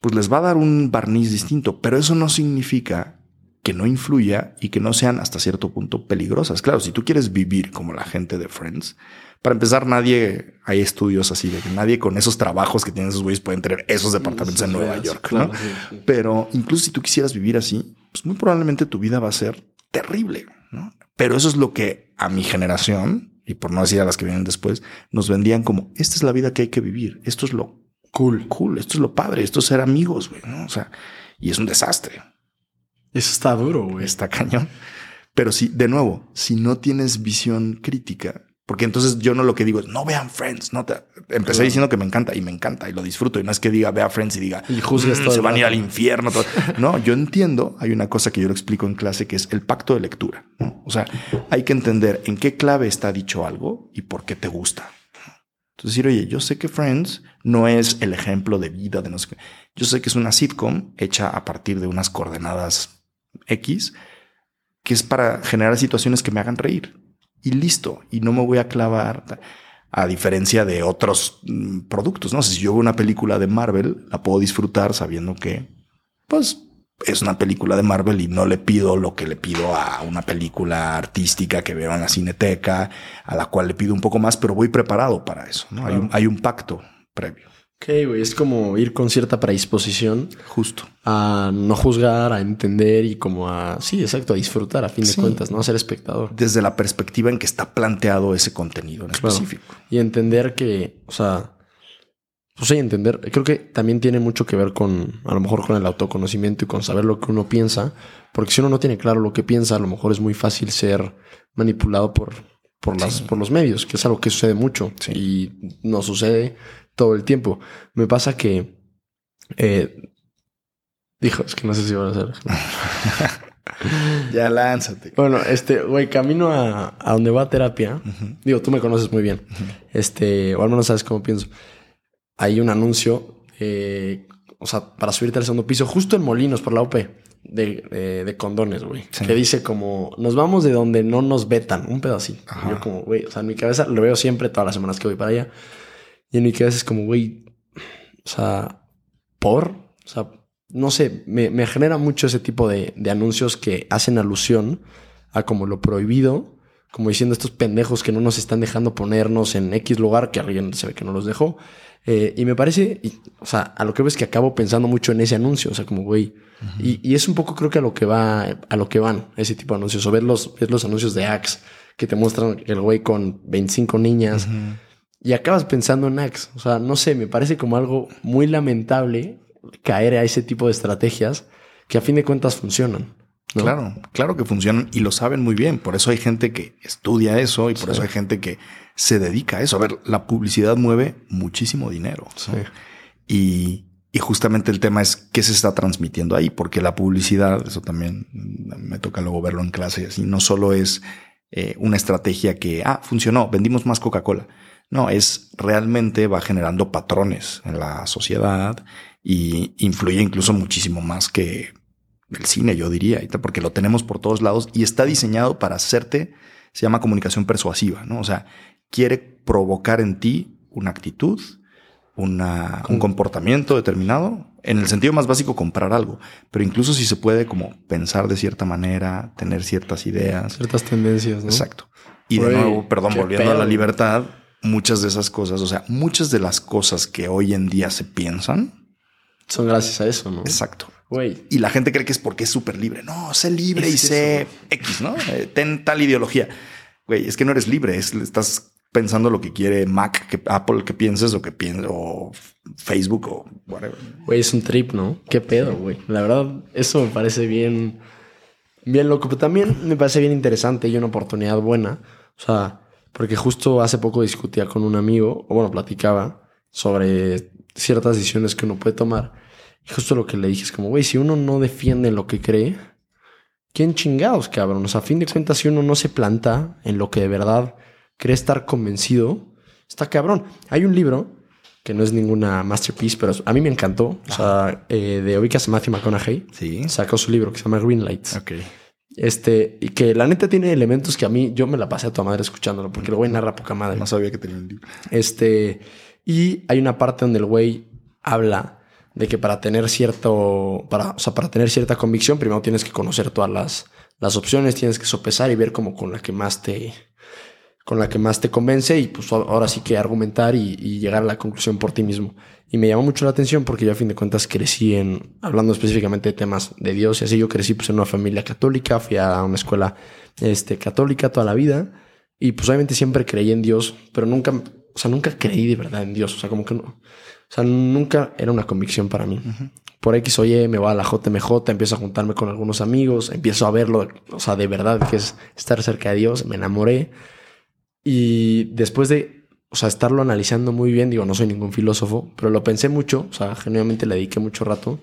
pues les va a dar un barniz distinto, pero eso no significa que no influya y que no sean hasta cierto punto peligrosas. Claro, si tú quieres vivir como la gente de Friends, para empezar, nadie, hay estudios así de que nadie con esos trabajos que tienen esos güeyes pueden tener esos departamentos en Nueva York, ¿no? Pero incluso si tú quisieras vivir así, pues muy probablemente tu vida va a ser terrible, ¿no? Pero eso es lo que a mi generación, y por no decir a las que vienen después, nos vendían como, esta es la vida que hay que vivir, esto es lo cool, cool, esto es lo padre, esto es ser amigos, güey, ¿no? O sea, y es un desastre. Eso está duro, güey. Está cañón. Pero si, de nuevo, si no tienes visión crítica, porque entonces yo no lo que digo es no vean Friends, no te empecé diciendo que me encanta y me encanta y lo disfruto y no es que diga vea Friends y diga y juzgues mm, se van a ir al infierno. No, yo entiendo. Hay una cosa que yo lo explico en clase que es el pacto de lectura. O sea, hay que entender en qué clave está dicho algo y por qué te gusta. Entonces decir, oye, yo sé que Friends no es el ejemplo de vida de no sé qué. Yo sé que es una sitcom hecha a partir de unas coordenadas X, que es para generar situaciones que me hagan reír. Y listo. Y no me voy a clavar a diferencia de otros mm, productos. No sé si yo veo una película de Marvel, la puedo disfrutar sabiendo que, pues, es una película de Marvel y no le pido lo que le pido a una película artística que veo en la cineteca, a la cual le pido un poco más, pero voy preparado para eso. ¿no? Hay, un, hay un pacto previo. Ok, güey, es como ir con cierta predisposición. Justo. A no juzgar, a entender y como a, sí, exacto, a disfrutar a fin de cuentas, ¿no? A ser espectador. Desde la perspectiva en que está planteado ese contenido en específico. Y entender que, o sea, pues sí, entender, creo que también tiene mucho que ver con, a lo mejor con el autoconocimiento y con saber lo que uno piensa, porque si uno no tiene claro lo que piensa, a lo mejor es muy fácil ser manipulado por, por, las, por los medios, que es algo que sucede mucho y no sucede todo el tiempo. Me pasa que. Eh, dijo, es que no sé si van a hacer. ya lánzate. Bueno, este, güey, camino a, a, donde va a terapia. Digo, tú me conoces muy bien. Este, o al menos sabes cómo pienso. Hay un anuncio, eh, o sea, para subirte al segundo piso, justo en Molinos, por la OP, de, de, condones, güey. Que dice como, nos vamos de donde no nos vetan, un pedacito. Yo como, güey, o sea, en mi cabeza lo veo siempre todas las semanas que voy para allá. Y en mi cabeza es como, güey, o sea, por, o sea, no sé, me, me genera mucho ese tipo de, de, anuncios que hacen alusión a como lo prohibido, como diciendo estos pendejos que no nos están dejando ponernos en X lugar, que alguien se ve que no los dejó. Eh, y me parece, o sea, a lo que ves que acabo pensando mucho en ese anuncio, o sea, como, güey, y, y, es un poco creo que a lo que va, a lo que van ese tipo de anuncios, o ver los, ver los anuncios de Axe que te muestran el güey con 25 niñas y acabas pensando en Axe. O sea, no sé, me parece como algo muy lamentable caer a ese tipo de estrategias que a fin de cuentas funcionan. Claro, claro que funcionan y lo saben muy bien. Por eso hay gente que estudia eso y por eso hay gente que se dedica a eso. A ver, la publicidad mueve muchísimo dinero. Y, y, justamente el tema es qué se está transmitiendo ahí, porque la publicidad, eso también me toca luego verlo en clase, y no solo es eh, una estrategia que, ah, funcionó, vendimos más Coca-Cola no, es realmente va generando patrones en la sociedad y influye incluso muchísimo más que el cine, yo diría, porque lo tenemos por todos lados y está diseñado para hacerte, se llama comunicación persuasiva, ¿no? O sea, quiere provocar en ti una actitud, una, un comportamiento determinado. En el sentido más básico, comprar algo. Pero incluso si se puede como pensar de cierta manera, tener ciertas ideas. Ciertas tendencias, ¿no? Exacto. Y de Güey, nuevo, perdón, volviendo a la libertad, muchas de esas cosas, o sea, muchas de las cosas que hoy en día se piensan, Son gracias a eso, ¿no? exacto. Güey. Y la gente cree que es porque es súper libre. No, sé libre Es y sé X, ¿no? Eh, ten tal ideología. Güey, es que no eres libre, es, estás pensando lo que quiere Mac, que Apple que pienses o que pienses, o Facebook o whatever. Güey, es un trip, ¿no? Qué pedo, güey. La verdad, eso me parece bien, bien loco. Pero también me parece bien interesante y una oportunidad buena. O sea, porque justo hace poco discutía con un amigo, o bueno, platicaba sobre ciertas decisiones que uno puede tomar. Y justo lo que le dije es como, güey, si uno no defiende lo que cree, ¿quién chingados, cabrón? O sea, a fin de cuentas, si uno no se planta en lo que de verdad cree estar convencido, está cabrón. Hay un libro que no es ninguna masterpiece, pero a mí me encantó. O sea, eh, de ubicas Matthew McConaughey. Sí. Sacó su libro que se llama Green Lights. Este, y que la neta tiene elementos que a mí, yo me la pasé a tu madre escuchándolo, porque el güey narra poca madre. No sabía que tenía un libro. Este, y hay una parte donde el güey habla de que para tener cierto, para, o sea, para tener cierta convicción, primero tienes que conocer todas las, las opciones, tienes que sopesar y ver como con la que más te, con la que más te convence y pues ahora sí que argumentar y, y llegar a la conclusión por ti mismo. Y me llamó mucho la atención porque yo a fin de cuentas crecí en, hablando específicamente de temas de Dios y así, yo crecí pues en una familia católica, fui a una escuela este, católica toda la vida y pues obviamente siempre creí en Dios, pero nunca, o sea, nunca creí de verdad en Dios, o sea, como que no, o sea, nunca era una convicción para mí. Por X o Y me voy a la JMJ, empiezo a juntarme con algunos amigos, empiezo a verlo, o sea, de verdad que es estar cerca de Dios, me enamoré. Y después de, o sea, estarlo analizando muy bien, digo, no soy ningún filósofo, pero lo pensé mucho, o sea, genuinamente le dediqué mucho rato.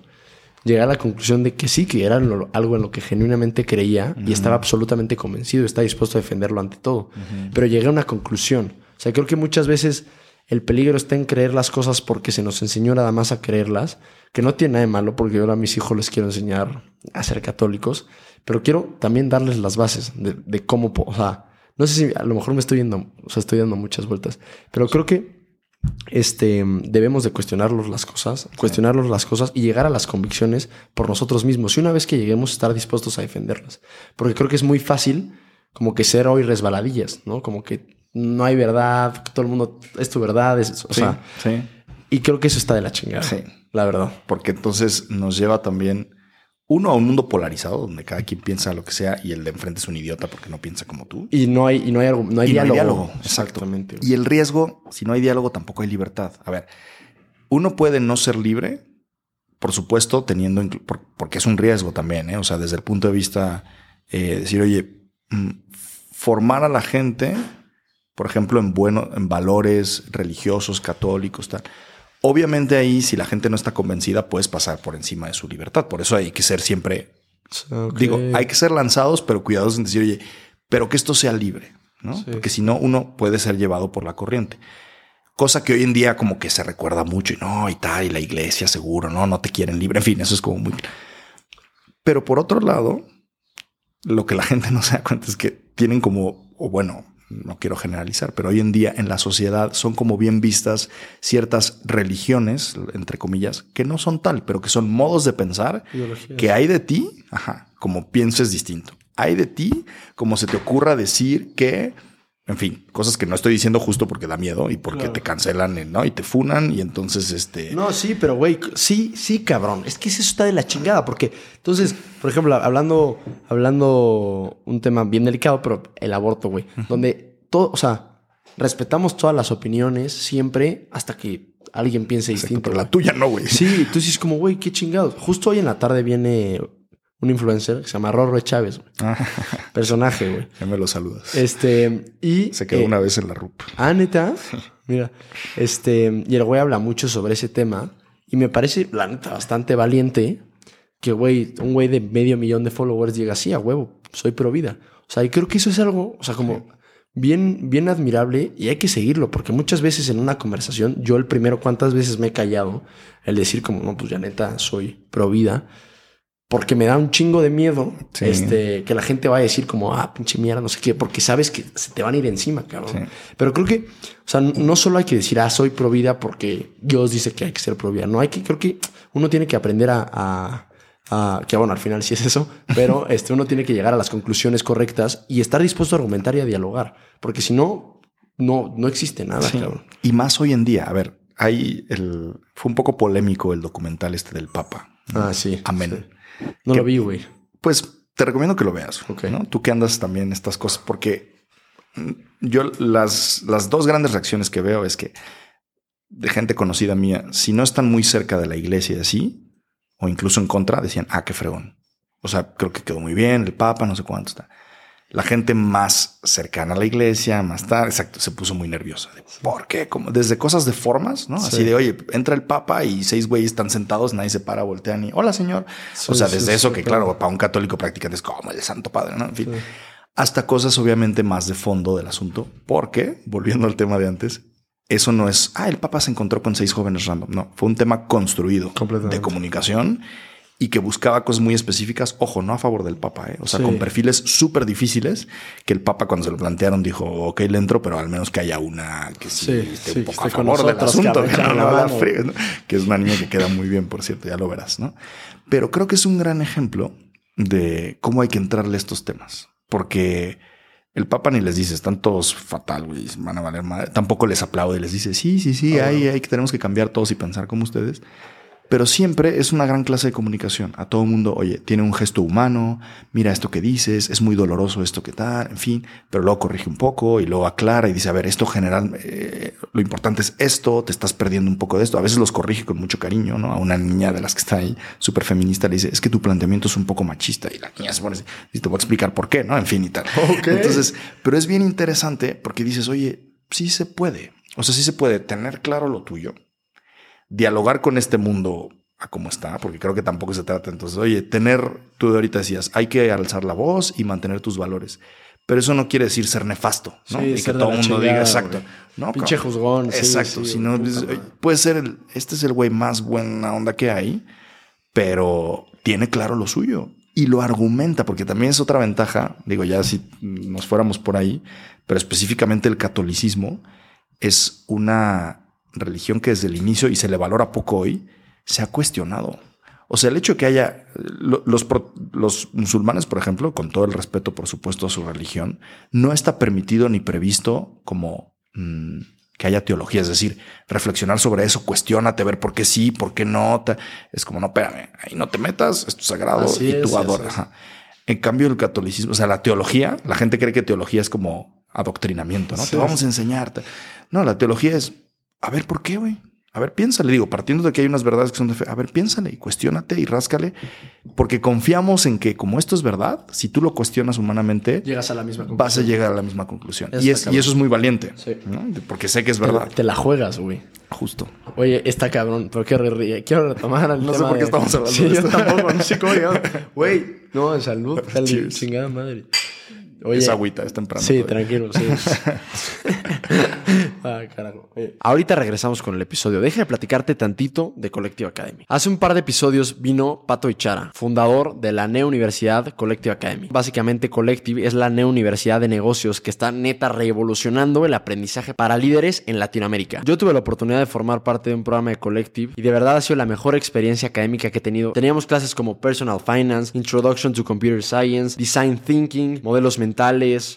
Llegué a la conclusión de que sí, que era lo- algo en lo que genuinamente creía y estaba absolutamente convencido, estaba dispuesto a defenderlo ante todo. Pero llegué a una conclusión. O sea, creo que muchas veces el peligro está en creer las cosas porque se nos enseñó nada más a creerlas, que no tiene nada de malo porque yo ahora a mis hijos les quiero enseñar a ser católicos, pero quiero también darles las bases de, de cómo, o sea, no sé si a lo mejor me estoy yendo, o sea, estoy dando muchas vueltas, pero creo que este, debemos de cuestionarlos las cosas, cuestionarlos las cosas y llegar a las convicciones por nosotros mismos. Y una vez que lleguemos, estar dispuestos a defenderlas. Porque creo que es muy fácil como que ser hoy resbaladillas, ¿no? Como que no hay verdad, todo el mundo es tu verdad, es, o Sí, sea, sí. y creo que eso está de la chingada, Sí. la verdad. Porque entonces nos lleva también, uno, a un mundo polarizado, donde cada quien piensa lo que sea y el de enfrente es un idiota porque no piensa como tú. Y no hay, y no hay, argu- no hay Y no hay diálogo. Exactamente. Y el riesgo, si no hay diálogo, tampoco hay libertad. A ver, uno puede no ser libre, por supuesto, teniendo, por- porque es un riesgo también, ¿eh? o sea, desde el punto de vista, eh, decir, oye, mm, formar a la gente, por ejemplo, en, bueno, en valores religiosos, católicos, tal. Obviamente ahí, si la gente no está convencida, puedes pasar por encima de su libertad. Por eso hay que ser siempre. Digo, hay que ser lanzados, pero cuidadosos en decir, oye, pero que esto sea libre, ¿no? Sí. Porque si no, uno puede ser llevado por la corriente. Cosa que hoy en día como que se recuerda mucho y no, y tal, y la iglesia seguro, no, no te quieren libre. En fin, eso es como muy... Pero por otro lado, lo que la gente no se da cuenta es que tienen como, o bueno, no quiero generalizar, pero hoy en día en la sociedad son como bien vistas ciertas religiones, entre comillas, que no son tal, pero que son modos de pensar que hay de ti, ajá, como pienses distinto. Hay de ti como se te ocurra decir que, en fin, cosas que no estoy diciendo justo porque da miedo y porque Claro. te cancelan, ¿no? Y te funan y entonces este... No, sí, pero güey, sí, sí, cabrón. Es que eso está de la chingada, porque entonces, por ejemplo, hablando, hablando un tema bien delicado, pero el aborto, güey, donde todo, o sea, respetamos todas las opiniones siempre hasta que alguien piense distinto. pero la tuya no, güey. Sí, entonces es como, güey, qué chingados. Justo hoy en la tarde viene un influencer que se llama Rorro Chávez, güey. Ah, Personaje, güey. ya me lo saludas. Este, y. Se quedó eh, una vez en la RUP. Ah, neta. Mira, este, y el güey habla mucho sobre ese tema y me parece, la neta, bastante valiente que, güey, un güey de medio millón de followers llega así a huevo, soy pro vida. O sea, y creo que eso es algo, o sea, como bien, bien admirable y hay que seguirlo porque muchas veces en una conversación, yo el primero, cuántas veces me he callado el decir como, no, pues ya neta, soy pro vida. Porque me da un chingo de miedo este, que la gente vaya a decir como, ah, pinche mierda, no sé qué, porque sabes que se te van a ir encima, cabrón. Pero creo que, o sea, no solo hay que decir, ah, soy pro vida porque Dios dice que hay que ser pro vida. No hay que, creo que uno tiene que aprender a, a, que bueno, al final sí es eso, pero este, uno tiene que llegar a las conclusiones correctas y estar dispuesto a argumentar y a dialogar, porque si no, no, no existe nada, cabrón. Y más hoy en día, a ver, hay el, fue un poco polémico el documental este del Papa. Ah, sí. Amén. No lo vi, güey. Pues te recomiendo que lo veas. ¿no? Tú que andas también estas cosas, porque yo las, las dos grandes reacciones que veo es que de gente conocida mía, si no están muy cerca de la iglesia y así, o incluso en contra, decían, ah, qué fregón. O sea, creo que quedó muy bien, el Papa, no sé cuánto está la gente más cercana a la iglesia, más tarde, exacto, se puso muy nerviosa. ¿Por qué? Como desde cosas de formas, ¿no? Así de, oye, entra el papa y seis güeyes están sentados, nadie se para, voltean y, hola señor. o sea, desde eso que, claro, para un católico practicante es como el Santo Padre, ¿no? En fin, hasta cosas obviamente más de fondo del asunto, porque, volviendo al tema de antes, eso no es, ah, el papa se encontró con seis jóvenes random. No, fue un tema construido de comunicación y que buscaba cosas muy específicas, ojo, no a favor del Papa, ¿eh? o sea, con perfiles súper difíciles, que el Papa cuando se lo plantearon dijo, ok, le entro, pero al menos que haya una que sí, esté un poco a favor del asunto, que, es una niña que queda muy bien, por cierto, ya lo verás, ¿no? Pero creo que es un gran ejemplo de cómo hay que entrarle a estos temas, porque el Papa ni les dice, están todos fatal, güey, van a valer madre. Tampoco les aplaude, les dice, sí, sí, sí, hay, hay que tenemos que cambiar todos y pensar como ustedes pero siempre es una gran clase de comunicación. A todo mundo, oye, tiene un gesto humano, mira esto que dices, es muy doloroso esto que tal, en fin, pero luego corrige un poco y luego aclara y dice, a ver, esto general, eh, lo importante es esto, te estás perdiendo un poco de esto. A veces los corrige con mucho cariño, ¿no? A una niña de las que está ahí, súper feminista, le dice, es que tu planteamiento es un poco machista y la niña se pone así, y te voy a explicar por qué, ¿no? En fin y tal. Entonces, pero es bien interesante porque dices, oye, sí se puede. O sea, sí se puede tener claro lo tuyo dialogar con este mundo a cómo está, porque creo que tampoco se trata entonces, oye, tener, tú de ahorita decías, hay que alzar la voz y mantener tus valores. Pero eso no quiere decir ser nefasto, ¿no? y que todo el mundo diga, exacto. No, Pinche juzgón. Exacto. si no, puede ser, el, este es el güey más buena onda que hay, pero tiene claro lo suyo y lo argumenta, porque también es otra ventaja, digo, ya si nos fuéramos por ahí, pero específicamente el catolicismo es una religión que desde el inicio, y se le valora poco hoy, se ha cuestionado. O sea, el hecho de que haya los, los, musulmanes, por ejemplo, con todo el respeto, por supuesto, a su religión, no está permitido ni previsto como mm, que haya teología. Es decir, reflexionar sobre eso, cuestionate, ver por qué sí, por qué no. Es como, no, espérame, ahí no te metas, es tu sagrado y tú adoras. En cambio, el catolicismo, o sea, la teología, la gente cree que teología es como adoctrinamiento, ¿no? Te vamos a enseñarte. No, la teología es a ver, ¿por qué, güey? A ver, piénsale, digo, partiendo de que hay unas verdades que son de fe, a ver, piénsale y cuestiónate y ráscale, porque confiamos en que como esto es verdad, si tú lo cuestionas humanamente, llegas a la misma conclusión. Vas a llegar a la misma conclusión. y, eso es muy valiente, porque sé que es verdad. Te, la juegas, güey. Justo. Oye, está cabrón, pero quiero, quiero retomar No sé por qué estamos hablando sí, yo tampoco, no sé cómo Güey, no, en salud, chingada madre. Oye, es agüita, es temprano. Sí, tranquilo, sí. ah, carajo. Ahorita regresamos con el episodio. Deja de platicarte tantito de Collective Academy. Hace un par de episodios vino Pato Ichara, fundador de la Neo Universidad Collective Academy. Básicamente, Collective es la Neo Universidad de Negocios que está neta revolucionando el aprendizaje para líderes en Latinoamérica. Yo tuve la oportunidad de formar parte de un programa de Collective y de verdad ha sido la mejor experiencia académica que he tenido. Teníamos clases como Personal Finance, Introduction to Computer Science, Design Thinking, modelos mentales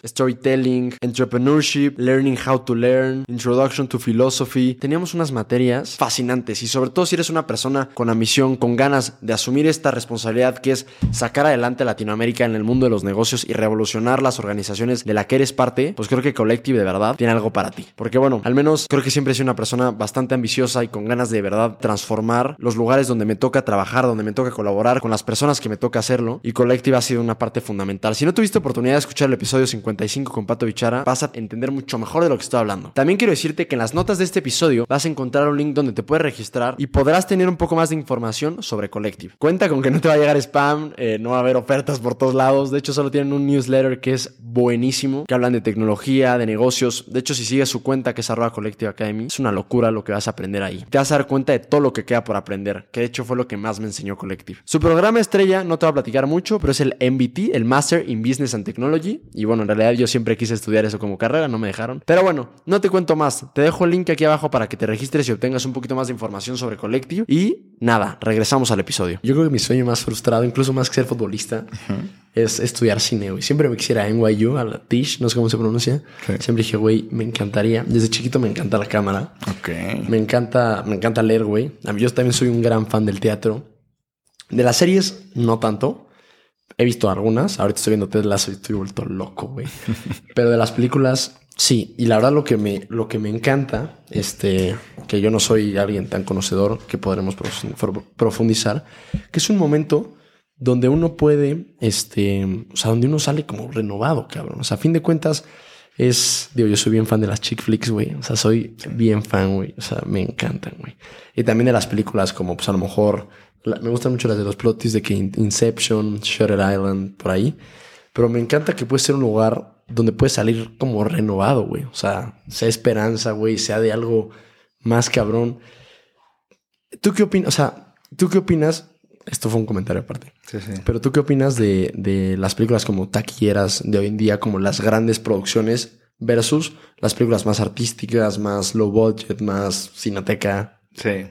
storytelling, entrepreneurship, learning how to learn, introduction to philosophy. Teníamos unas materias fascinantes y sobre todo si eres una persona con ambición, con ganas de asumir esta responsabilidad que es sacar adelante a Latinoamérica en el mundo de los negocios y revolucionar las organizaciones de la que eres parte, pues creo que Collective de verdad tiene algo para ti. Porque bueno, al menos creo que siempre he sido una persona bastante ambiciosa y con ganas de verdad transformar los lugares donde me toca trabajar, donde me toca colaborar con las personas que me toca hacerlo y Collective ha sido una parte fundamental. Si no tuviste oportunidad de escuchar escuchar el episodio 55 con Pato Bichara, vas a entender mucho mejor de lo que estoy hablando. También quiero decirte que en las notas de este episodio vas a encontrar un link donde te puedes registrar y podrás tener un poco más de información sobre Collective. Cuenta con que no te va a llegar spam, eh, no va a haber ofertas por todos lados. De hecho, solo tienen un newsletter que es buenísimo, que hablan de tecnología, de negocios. De hecho, si sigues su cuenta que es arroba Collective Academy, es una locura lo que vas a aprender ahí. Te vas a dar cuenta de todo lo que queda por aprender, que de hecho fue lo que más me enseñó Collective. Su programa estrella, no te va a platicar mucho, pero es el MBT, el Master in Business and Technology. Y bueno, en realidad yo siempre quise estudiar eso como carrera, no me dejaron. Pero bueno, no te cuento más. Te dejo el link aquí abajo para que te registres y obtengas un poquito más de información sobre Collective. Y nada, regresamos al episodio. Yo creo que mi sueño más frustrado, incluso más que ser futbolista, es estudiar cine, güey. Siempre me quisiera NYU, a la Tish, no sé cómo se pronuncia. Siempre dije, güey, me encantaría. Desde chiquito me encanta la cámara. Ok. Me encanta, me encanta leer, güey. A mí yo también soy un gran fan del teatro. De las series, no tanto. He visto algunas. Ahorita estoy viendo Ted Lasso y estoy vuelto loco, güey. Pero de las películas, sí. Y la verdad lo que me, lo que me encanta, este, que yo no soy alguien tan conocedor que podremos profundizar, que es un momento donde uno puede, este, o sea, donde uno sale como renovado, cabrón. O sea, a fin de cuentas, es, digo, yo soy bien fan de las chick flicks, güey. O sea, soy bien fan, güey. O sea, me encantan, güey. Y también de las películas como, pues a lo mejor, me gustan mucho las de los plotis de que Inception, Shutter Island, por ahí. Pero me encanta que puede ser un lugar donde puedes salir como renovado, güey. O sea, sea esperanza, güey, sea de algo más cabrón. ¿Tú qué opinas? O sea, ¿tú qué opinas? Esto fue un comentario aparte. Sí, sí. Pero tú qué opinas de, de las películas como taquilleras de hoy en día, como las grandes producciones versus las películas más artísticas, más low budget, más cineteca? Sí.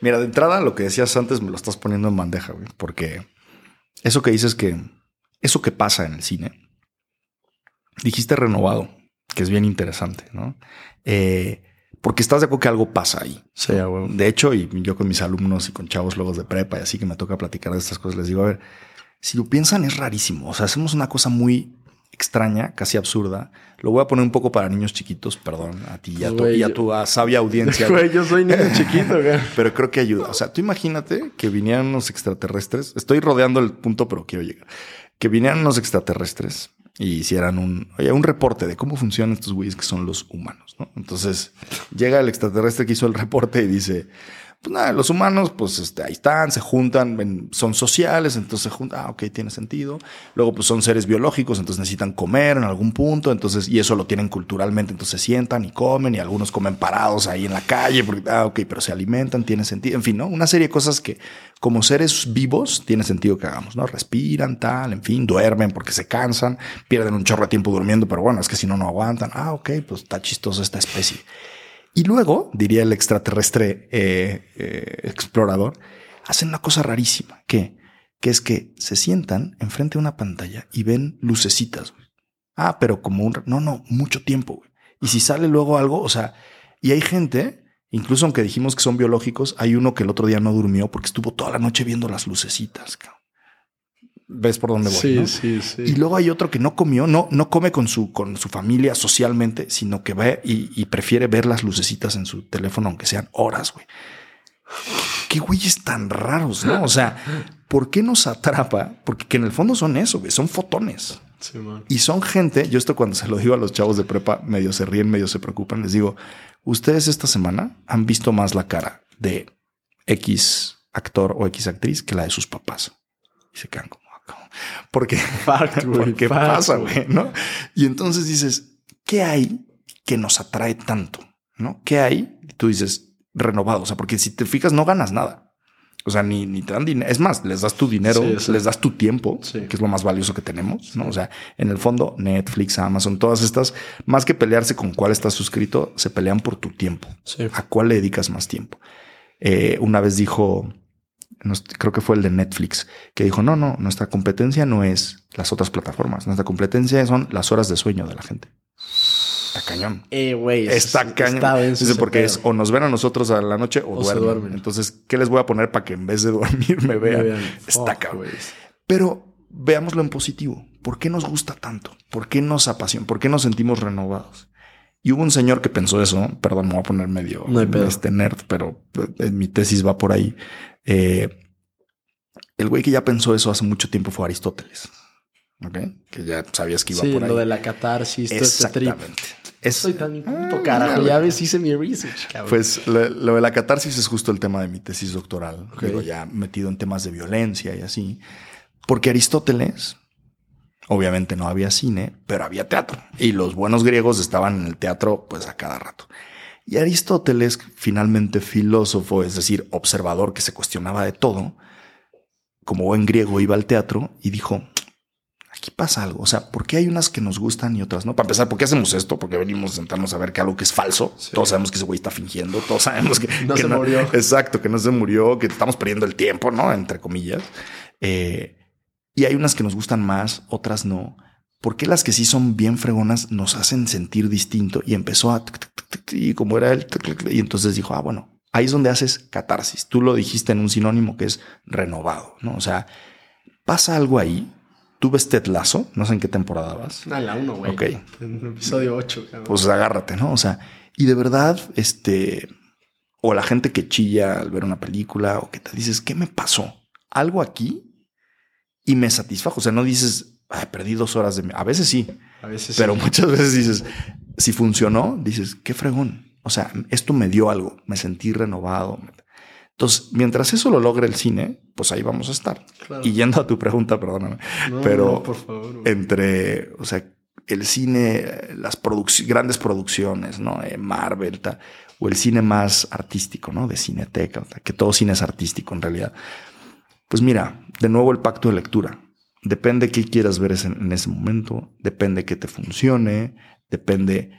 Mira, de entrada, lo que decías antes me lo estás poniendo en bandeja, güey, porque eso que dices que eso que pasa en el cine, dijiste renovado, que es bien interesante, ¿no? Eh, porque estás de acuerdo que algo pasa ahí. Sí, güey. De hecho, y yo con mis alumnos y con chavos luego de prepa y así que me toca platicar de estas cosas, les digo, a ver, si lo piensan es rarísimo. O sea, hacemos una cosa muy extraña, casi absurda. Lo voy a poner un poco para niños chiquitos, perdón, a ti y a, tu, y a tu sabia audiencia. Güey, yo soy niño chiquito, güey. Pero creo que ayuda. O sea, tú imagínate que vinieran unos extraterrestres. Estoy rodeando el punto, pero quiero llegar. Que vinieran unos extraterrestres y hicieran un, oye, un reporte de cómo funcionan estos güeyes que son los humanos, ¿no? Entonces llega el extraterrestre que hizo el reporte y dice, pues nada, los humanos, pues este, ahí están, se juntan, son sociales, entonces se juntan, ah, ok, tiene sentido. Luego, pues son seres biológicos, entonces necesitan comer en algún punto, entonces, y eso lo tienen culturalmente, entonces se sientan y comen, y algunos comen parados ahí en la calle, porque, ah, ok, pero se alimentan, tiene sentido, en fin, ¿no? Una serie de cosas que como seres vivos tiene sentido que hagamos, ¿no? Respiran, tal, en fin, duermen porque se cansan, pierden un chorro de tiempo durmiendo, pero bueno, es que si no, no aguantan. Ah, ok, pues está chistosa esta especie. Y luego, diría el extraterrestre eh, eh, explorador, hacen una cosa rarísima, que, que es que se sientan enfrente de una pantalla y ven lucecitas. Ah, pero como un... No, no, mucho tiempo. Y si sale luego algo, o sea, y hay gente, incluso aunque dijimos que son biológicos, hay uno que el otro día no durmió porque estuvo toda la noche viendo las lucecitas. Cabrón ves por dónde voy. Sí, sí, sí. Y luego hay otro que no comió, no, no come con su, con su familia socialmente, sino que ve y, prefiere ver las lucecitas en su teléfono, aunque sean horas, güey. Qué güeyes tan raros, ¿no? O sea, ¿por qué nos atrapa? Porque que en el fondo son eso, güey, son fotones. y son gente, yo esto cuando se lo digo a los chavos de prepa, medio se ríen, medio se preocupan, les digo, ustedes esta semana han visto más la cara de X actor o X actriz que la de sus papás. Y se quedan como, porque, qué pasa, güey, ¿no? Y entonces dices, ¿qué hay que nos atrae tanto? ¿No? ¿Qué hay? Y tú dices, renovado. O sea, porque si te fijas, no ganas nada. O sea, ni, ni te dan dinero. Es más, les das tu dinero, les das tu tiempo, que es lo más valioso que tenemos, ¿no? O sea, en el fondo, Netflix, Amazon, todas estas, más que pelearse con cuál estás suscrito, se pelean por tu tiempo. ¿A cuál le dedicas más tiempo? Eh, una vez dijo creo que fue el de Netflix, que dijo, no, no, nuestra competencia no es las otras plataformas, nuestra competencia son las horas de sueño de la gente. Está cañón. Eh, güey. Está cañón. Dice, porque es o nos ven a nosotros a la noche o, duermen. Entonces, ¿qué les voy a poner para que en vez de dormir me vean? Está cañón. Pero veámoslo en positivo. ¿Por qué nos gusta tanto? ¿Por qué nos apasiona? ¿Por qué nos sentimos renovados? Y hubo un señor que pensó eso, perdón, me voy a poner medio no este nerd, pero eh, mi tesis va por ahí. Eh, el güey que ya pensó eso hace mucho tiempo fue Aristóteles. ¿ok? Que ya sabías que iba Sí, por ahí. lo de la catarsis, todo ese trip. Es- Soy tan puto Ah, carajo. Ya ves, hice mi research, cabrón. Pues lo, lo de la catarsis es justo el tema de mi tesis doctoral, digo, ya metido en temas de violencia y así. Porque Aristóteles, obviamente no había cine, pero había teatro. Y los buenos griegos estaban en el teatro pues a cada rato. Y Aristóteles, finalmente filósofo, es decir, observador que se cuestionaba de todo, como buen griego iba al teatro y dijo, aquí pasa algo. O sea, ¿por qué hay unas que nos gustan y otras no? Para empezar, ¿por qué hacemos esto? Porque venimos a sentarnos a ver que algo que es falso. Sí. Todos sabemos que ese güey está fingiendo. Todos sabemos que No que se murió. Exacto, que no se murió, que estamos perdiendo el tiempo, ¿no? Entre comillas. Eh, y hay unas que nos gustan más, otras no. ¿Por qué las que sí son bien fregonas nos hacen sentir distinto? Y empezó a... Y como era tuc, Y entonces dijo, ah, bueno, ahí es donde haces catarsis. Tú lo dijiste en un sinónimo que es renovado, ¿no? O sea, pasa algo ahí. Tú ves Ted Lasso, no sé en qué temporada vas. Ah, la uno, güey. Ok. En episodio 8, cabrón. Pues agárrate, ¿no? O sea, y de verdad, este, o la gente que chilla al ver una película o que te dices, ¿qué me pasó? Algo aquí y me satisfajo. O sea, no dices, "Ay, perdí dos horas de mi... A veces sí, a veces pero sí. muchas veces dices, si funcionó, dices, qué fregón. O sea, esto me dio algo, me sentí renovado. Entonces, mientras eso lo logre el cine, pues ahí vamos a estar. Claro. Y yendo a tu pregunta, perdóname, No, pero no, por favor. güey. entre, o sea, el cine, las produc- grandes producciones, ¿no? Eh, Marvel, o el cine más artístico, ¿no? De cineteca, que todo cine es artístico en realidad. Pues mira, de nuevo el pacto de lectura. Depende qué quieras ver en ese momento, depende que te funcione, depende...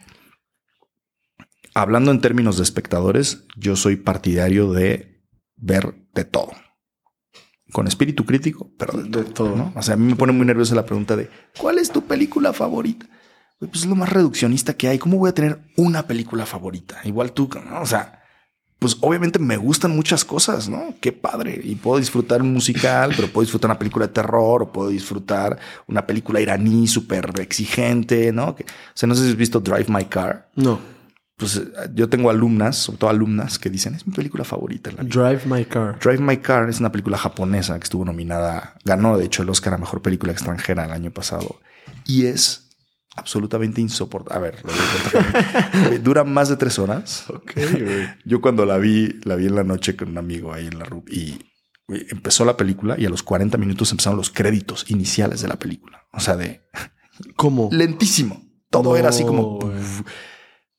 Hablando en términos de espectadores, yo soy partidario de ver de todo. Con espíritu crítico, pero de todo. De todo. ¿no? O sea, a mí me pone muy nerviosa la pregunta de ¿cuál es tu película favorita? Pues es lo más reduccionista que hay. ¿Cómo voy a tener una película favorita? Igual tú, ¿no? O sea, pues obviamente me gustan muchas cosas, ¿no? Qué padre. Y puedo disfrutar un musical, pero puedo disfrutar una película de terror o puedo disfrutar una película iraní súper exigente, ¿no? Que- o sea, no sé si has visto Drive My Car. No. Pues eh, yo tengo alumnas, sobre todo alumnas, que dicen, es mi película favorita. en la vida". Drive My Car. Drive My Car es una película japonesa que estuvo nominada, ganó de hecho el Oscar a Mejor Película Extranjera el año pasado y es absolutamente insoportable. A ver, lo digo correctamente. dura más de tres horas. Ok, güey. Yo cuando la vi, la vi en la noche con un amigo ahí en la RUP y empezó la película y a los 40 minutos empezaron los créditos iniciales de la película. O sea, de ¿Cómo? lentísimo. Todo era así como...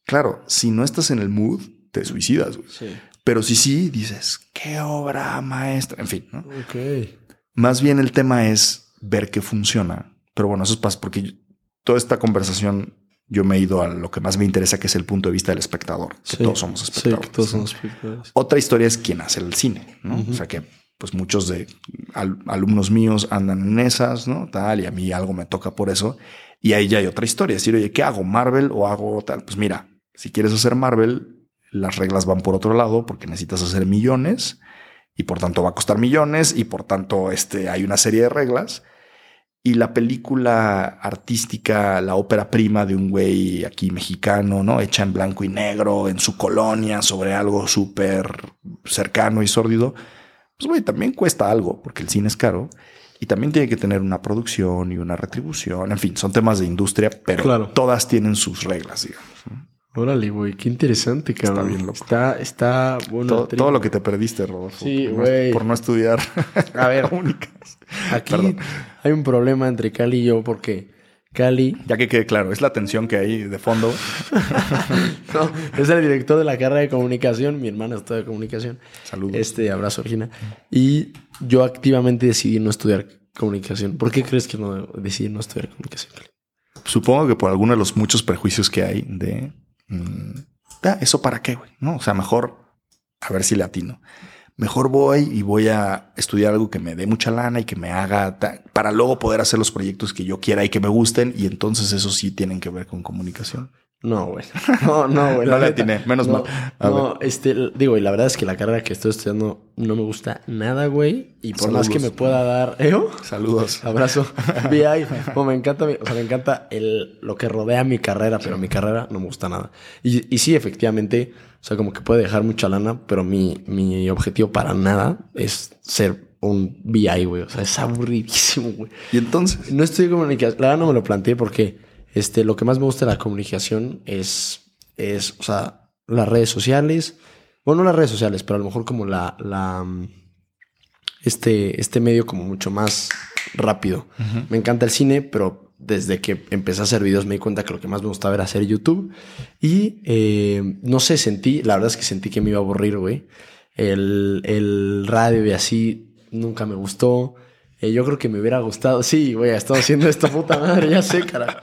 Claro, si no estás en el mood, te suicidas. Sí. Pero si sí, dices, qué obra maestra. En fin, ¿no? Ok. Más bien el tema es ver qué funciona. Pero bueno, eso es porque toda esta conversación yo me he ido a lo que más me interesa, que es el punto de vista del espectador. Que Sí. todos somos espectadores. todos somos espectadores. Otra historia es quién hace el cine, ¿no? O sea que pues muchos de al- alumnos míos andan en esas, ¿no? Tal, y a mí algo me toca por eso. Y ahí ya hay otra historia. Es decir, oye, ¿qué hago? ¿Marvel o hago tal? Pues mira, si quieres hacer Marvel, las reglas van por otro lado porque necesitas hacer millones y por tanto va a costar millones y por tanto este, hay una serie de reglas. Y la película artística, la ópera prima de un güey aquí mexicano, ¿no? Hecha en blanco y negro, en su colonia, sobre algo súper cercano y sórdido, pues güey, también cuesta algo, porque el cine es caro. Y también tiene que tener una producción y una retribución. En fin, son temas de industria, pero Claro. todas tienen sus reglas, digamos. Órale, güey. Qué interesante, cabrón. bien loco. Está, está bueno. todo, lo que te perdiste, Rodolfo. Sí, por no- por no estudiar. A ver. comunicación. Aquí Perdón. hay un problema entre Cali y yo porque Cali Ya que quede claro, es la tensión que hay de fondo. no, es el director de la carrera de comunicación. Mi hermana está de comunicación. Saludos. Este abrazo, Regina. Y yo activamente decidí no estudiar comunicación. ¿Por qué crees que no decidí no estudiar comunicación? Cali? Supongo que por alguno de los muchos prejuicios que hay de mm, "Ah, eso para qué, güey. No, o sea, mejor a ver si le atino. Mejor voy y voy a estudiar algo que me dé mucha lana y que me haga para luego poder hacer los proyectos que yo quiera y que me gusten. Y entonces eso sí tienen que ver con comunicación. No, güey. No, no, güey. No la atiné, menos no, mal. A No, este, digo, y la verdad es que la carrera que estoy estudiando no me gusta nada, güey. Y por más que me pueda dar. ¿Eh? Saludos. Abrazo. VI. Me encanta, o sea, me encanta el, lo que rodea mi carrera, pero mi carrera no me gusta nada. Y, y sí, efectivamente, o sea, como que puede dejar mucha lana, pero mi, mi objetivo para nada es ser un VI, güey. O sea, es aburridísimo, güey. Y entonces. No estoy comunicación. La verdad no me lo planteé porque este, lo que más me gusta de la comunicación es, es, o sea, las redes sociales. Bueno, no las redes sociales, pero a lo mejor como la, la, este, este medio como mucho más rápido. Me encanta el cine, pero desde que empecé a hacer videos me di cuenta que lo que más me gustaba era hacer YouTube. Y eh, no sé, sentí, la verdad es que sentí que me iba a aburrir, güey. El, el radio y así nunca me gustó. Eh, yo creo que me hubiera gustado. Sí, güey, he estado haciendo esta puta madre, ya sé, cara.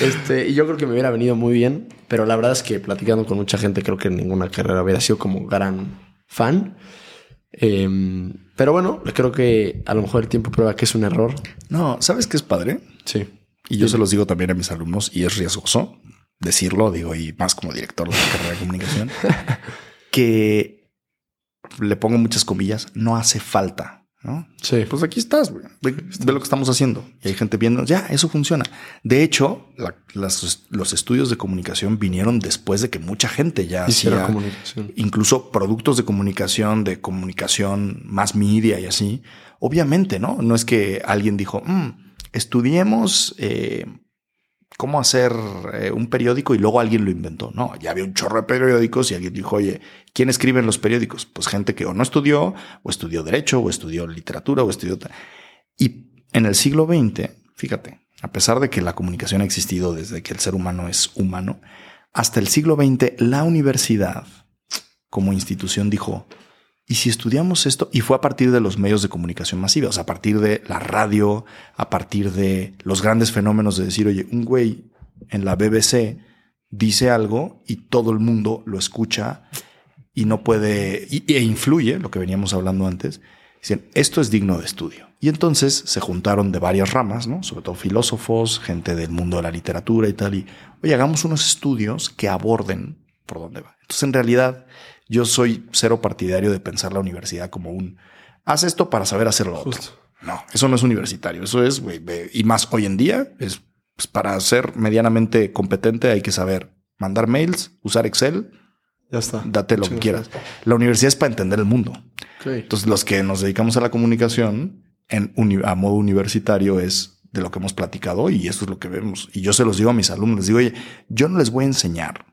Este, y yo creo que me hubiera venido muy bien. Pero la verdad es que platicando con mucha gente, creo que en ninguna carrera hubiera sido como gran fan. Em, pero bueno, creo que a lo mejor el tiempo prueba que es un error. No, ¿sabes qué es padre? Sí. Y yo se los digo también a mis alumnos y es riesgoso decirlo, digo, y más como director de la carrera de comunicación, que le pongo muchas comillas, no hace falta ¿no? Sí. Pues aquí estás, güey. Ve, lo que estamos haciendo. Y hay gente viendo, ya, eso funciona. De hecho, los estudios de comunicación vinieron después de que mucha gente ya hiciera comunicación. Incluso productos de comunicación, de comunicación más media y así. Obviamente, ¿no? No es que alguien dijo, mm, estudiemos eh, cómo hacer eh, un periódico y luego alguien lo inventó. No, ya había un chorro de periódicos y alguien dijo, oye, ¿quién escribe en los periódicos? Pues gente que o no estudió, o estudió derecho, o estudió literatura, o estudió... Y en el siglo XX, fíjate, a pesar de que la comunicación ha existido desde que el ser humano es humano, hasta el siglo XX la universidad como institución dijo, y si estudiamos esto, y fue a partir de los medios de comunicación masivos, a partir de la radio, a partir de los grandes fenómenos de decir, oye, un güey en la BBC dice algo y todo el mundo lo escucha y no puede, e influye, lo que veníamos hablando antes, dicen, esto es digno de estudio. Y entonces se juntaron de varias ramas, ¿no? Sobre todo filósofos, gente del mundo de la literatura y tal, y, oye, hagamos unos estudios que aborden por dónde va. Entonces, en realidad, yo soy cero partidario de pensar la universidad como un haz esto para saber hacer lo otro. No, eso no es universitario. Eso es, y más hoy en día es pues, para ser medianamente competente hay que saber mandar mails, usar Excel. Ya está. Date lo que quieras. La universidad es para entender el mundo. Entonces, los que nos dedicamos a la comunicación en a modo universitario es de lo que hemos platicado y eso es lo que vemos. Y yo se los digo a mis alumnos, les digo, oye, yo no les voy a enseñar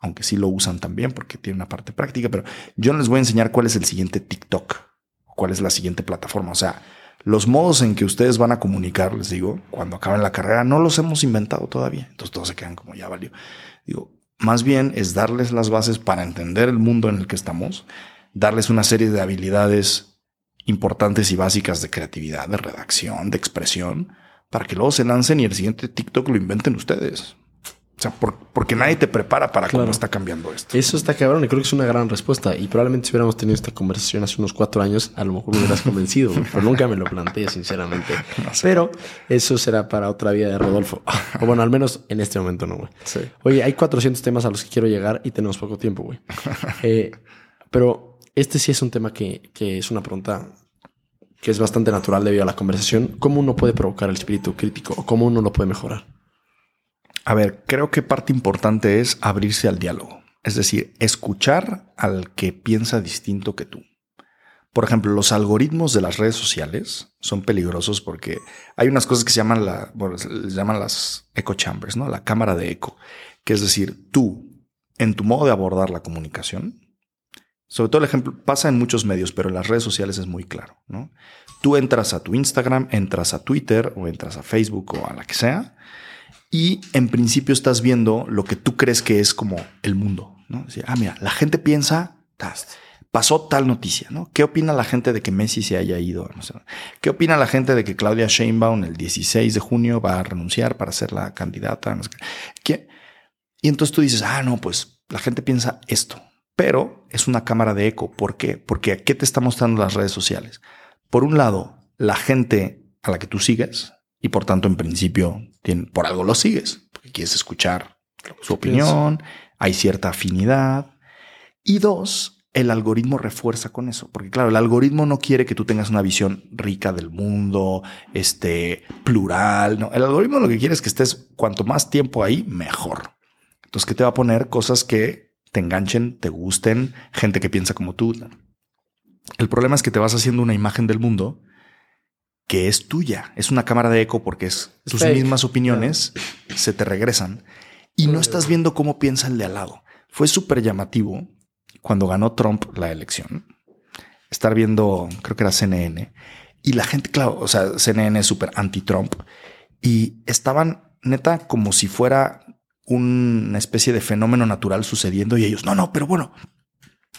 aunque sí lo usan también porque tiene una parte práctica, pero yo no les voy a enseñar cuál es el siguiente TikTok, cuál es la siguiente plataforma. O sea, los modos en que ustedes van a comunicar, les digo, cuando acaben la carrera, no los hemos inventado todavía. Entonces todos se quedan como ya valió. Digo, más bien es darles las bases para entender el mundo en el que estamos, darles una serie de habilidades importantes y básicas de creatividad, de redacción, de expresión, para que luego se lancen y el siguiente TikTok lo inventen ustedes. O sea, porque nadie te prepara para cómo está cambiando esto. Eso está cabrón y creo que es una gran respuesta. Y probablemente si hubiéramos tenido esta conversación hace unos cuatro años, a lo mejor me hubieras convencido, pero nunca me lo planteé, sinceramente. Pero eso será para otra vida de Rodolfo. O bueno, al menos en este momento no, güey. Oye, hay 400 temas a los que quiero llegar y tenemos poco tiempo, güey. Eh, pero este sí es un tema que, que es una pregunta que es bastante natural debido a la conversación. ¿Cómo uno puede provocar el espíritu crítico o cómo uno lo puede mejorar? A ver, creo que parte importante es abrirse al diálogo, es decir, escuchar al que piensa distinto que tú. Por ejemplo, los algoritmos de las redes sociales son peligrosos porque hay unas cosas que se llaman, la, llaman las echo chambers, ¿no? La cámara de eco, que es decir, tú, en tu modo de abordar la comunicación, sobre todo el ejemplo pasa en muchos medios, pero en las redes sociales es muy claro, ¿no? Tú entras a tu Instagram, entras a Twitter o entras a Facebook o a la que sea y en principio estás viendo lo que tú crees que es como el mundo, ¿no? Ah, mira, la gente piensa, pasó tal noticia, ¿no? ¿Qué opina la gente de que Messi se haya ido? ¿Qué opina la gente de que Claudia Sheinbaum el 16 de junio va a renunciar para ser la candidata? ¿Qué? Y entonces tú dices, ah, no, pues la gente piensa esto, pero es una cámara de eco. ¿Por qué? Porque ¿qué te está mostrando las redes sociales? Por un lado, la gente a la que tú sigues, y por tanto, en principio, por algo lo sigues, porque quieres escuchar su opinión, hay cierta afinidad. Y dos, el algoritmo refuerza con eso, porque claro, el algoritmo no quiere que tú tengas una visión rica del mundo, este, plural, no, el algoritmo lo que quiere es que estés cuanto más tiempo ahí, mejor. Entonces, ¿qué te va a poner? Cosas que te enganchen, te gusten, gente que piensa como tú. El problema es que te vas haciendo una imagen del mundo que es tuya. Es una cámara de eco porque es, tus mismas opiniones se te regresan y no estás viendo cómo piensa el de al lado. Fue súper llamativo cuando ganó Trump la elección. Estar viendo, creo que era CNN, y la gente, claro, o sea, CNN es súper anti-Trump y estaban neta como si fuera una especie de fenómeno natural sucediendo y ellos, no, no, pero bueno,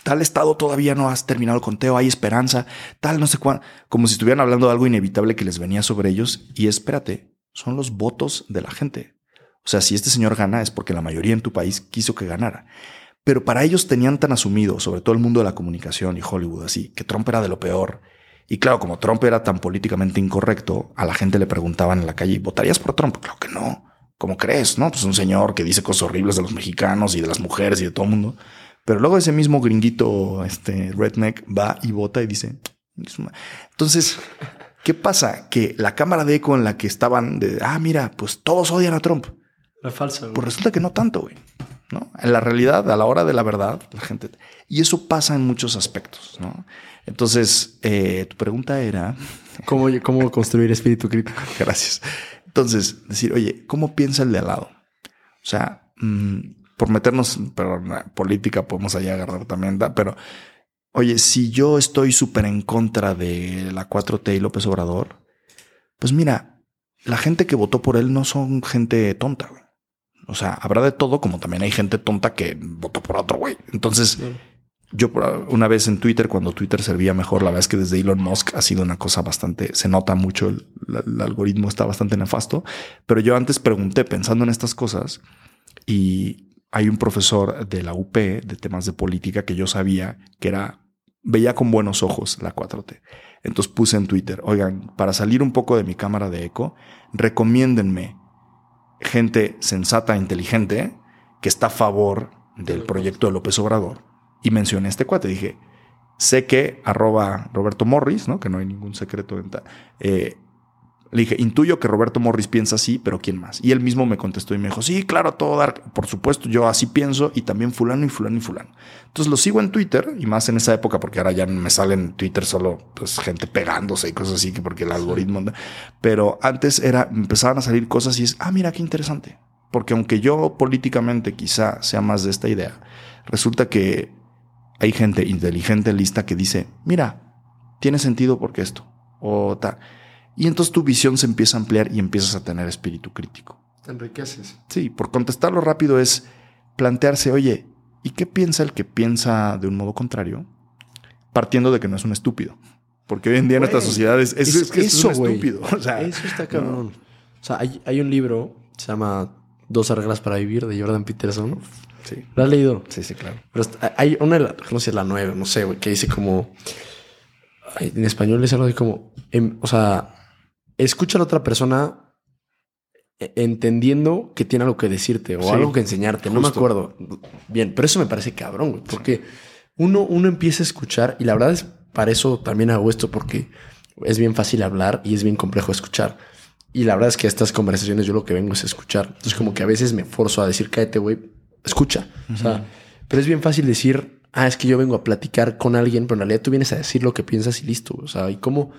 tal estado todavía no has terminado el conteo, hay esperanza, tal, no sé cuándo, como si estuvieran hablando de algo inevitable que les venía sobre ellos y espérate, son los votos de la gente. O sea, si este señor gana es porque la mayoría en tu país quiso que ganara. Pero para ellos tenían tan asumido, sobre todo el mundo de la comunicación y Hollywood así, que Trump era de lo peor. Y claro, como Trump era tan políticamente incorrecto, a la gente le preguntaban en la calle, ¿votarías por Trump? Claro que no. ¿Cómo crees? No, pues un señor que dice cosas horribles de los mexicanos y de las mujeres y de todo el mundo. Pero luego ese mismo gringuito, este redneck, va y vota y dice. Entonces, ¿qué pasa? Que la cámara de eco en la que estaban de, ah, mira, pues todos odian a Trump. La falsa. Pues resulta que no tanto, güey. ¿no? En la realidad, a la hora de la verdad, la gente. Y eso pasa en muchos aspectos, ¿no? Entonces, eh, tu pregunta era. ¿Cómo, ¿Cómo construir espíritu crítico? Gracias. Entonces, decir, oye, ¿cómo piensa el de al lado? O sea, mm, por meternos, pero en la política podemos allá agarrar también, pero oye, si yo estoy súper en contra de la 4T y López Obrador, pues mira, la gente que votó por él no son gente tonta, güey. O sea, habrá de todo, como también hay gente tonta que votó por otro güey. Entonces, yo una vez en Twitter, cuando Twitter servía mejor, la verdad es que desde Elon Musk ha sido una cosa bastante, se nota mucho, el, el algoritmo está bastante nefasto, pero yo antes pregunté pensando en estas cosas y hay un profesor de la UP de temas de política que yo sabía que era, veía con buenos ojos la 4T. Entonces puse en Twitter, oigan, para salir un poco de mi cámara de eco, recomiéndenme gente sensata, e inteligente, que está a favor del proyecto de López Obrador. Y mencioné este cuate, dije, sé que arroba Roberto Morris, ¿no? que no hay ningún secreto en eh, le dije, intuyo que Roberto Morris piensa así, pero ¿quién más? Y él mismo me contestó y me dijo, sí, claro, todo dar, por supuesto, yo así pienso y también fulano y fulano y fulano. Entonces lo sigo en Twitter y más en esa época porque ahora ya me sale en Twitter solo pues, gente pegándose y cosas así, que porque el algoritmo, pero antes era, empezaban a salir cosas y es, ah, mira, qué interesante. Porque aunque yo políticamente quizá sea más de esta idea, resulta que hay gente inteligente, lista, que dice, mira, tiene sentido porque esto, o tal. Y entonces tu visión se empieza a ampliar y empiezas a tener espíritu crítico. Te enriqueces. Sí, por contestarlo rápido es plantearse, oye, ¿y qué piensa el que piensa de un modo contrario? Partiendo de que no es un estúpido. Porque hoy en día en nuestras sociedades es, es, que es un estúpido. O sea, eso está cabrón. O sea, hay, hay, un libro, se llama Dos reglas para vivir, de Jordan Peterson. Sí. ¿Lo has leído? Sí, sí, claro. Pero hay una, no sé, la nueve, no sé, güey, que dice como... En español es algo así como... Em, o sea, escucha a la otra persona e, entendiendo que tiene algo que decirte o algo que enseñarte. No me acuerdo bien, pero eso me parece cabrón, güey, porque uno, uno empieza a escuchar y la verdad es para eso también hago esto, porque es bien fácil hablar y es bien complejo escuchar. Y la verdad es que estas conversaciones yo lo que vengo es escuchar. Entonces como que a veces me forzo a decir, cállate, güey, escucha. O sea, pero es bien fácil decir, ah, es que yo vengo a platicar con alguien, pero en realidad tú vienes a decir lo que piensas y listo. O sea, y cómo,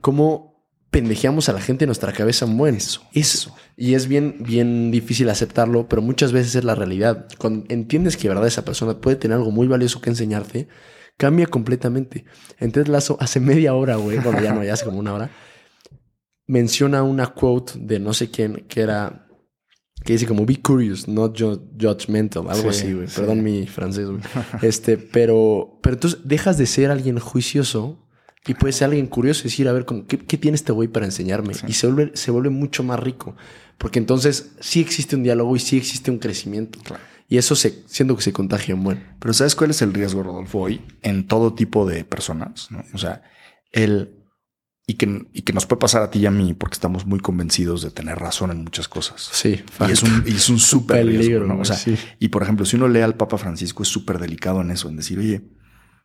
cómo pendejeamos a la gente en nuestra cabeza un buen. Eso, eso. Y es bien, bien difícil aceptarlo, pero muchas veces es la realidad. Cuando entiendes que verdad esa persona puede tener algo muy valioso que enseñarte, cambia completamente. Entonces Lazo hace media hora, güey, bueno, ya no, ya hace como una hora, menciona una quote de no sé quién que era que dice como be curious, not judgmental, algo así, güey. Perdón mi francés, güey. Este, pero, pero entonces dejas de ser alguien juicioso y puede ser alguien curioso y decir, a ver, ¿qué, tiene este güey para enseñarme? Y se vuelve, se vuelve mucho más rico. Porque entonces sí existe un diálogo y sí existe un crecimiento. Y eso se, siendo que se contagia en buen. Pero ¿sabes cuál es el riesgo, Rodolfo, hoy? En todo tipo de personas, ¿no? O sea, el... Y que, y que nos puede pasar a ti y a mí porque estamos muy convencidos de tener razón en muchas cosas. Sí. Y es un, y es un súper riesgo, ¿no? O sea, y por ejemplo, si uno lee al Papa Francisco, es súper delicado en eso, en decir, oye,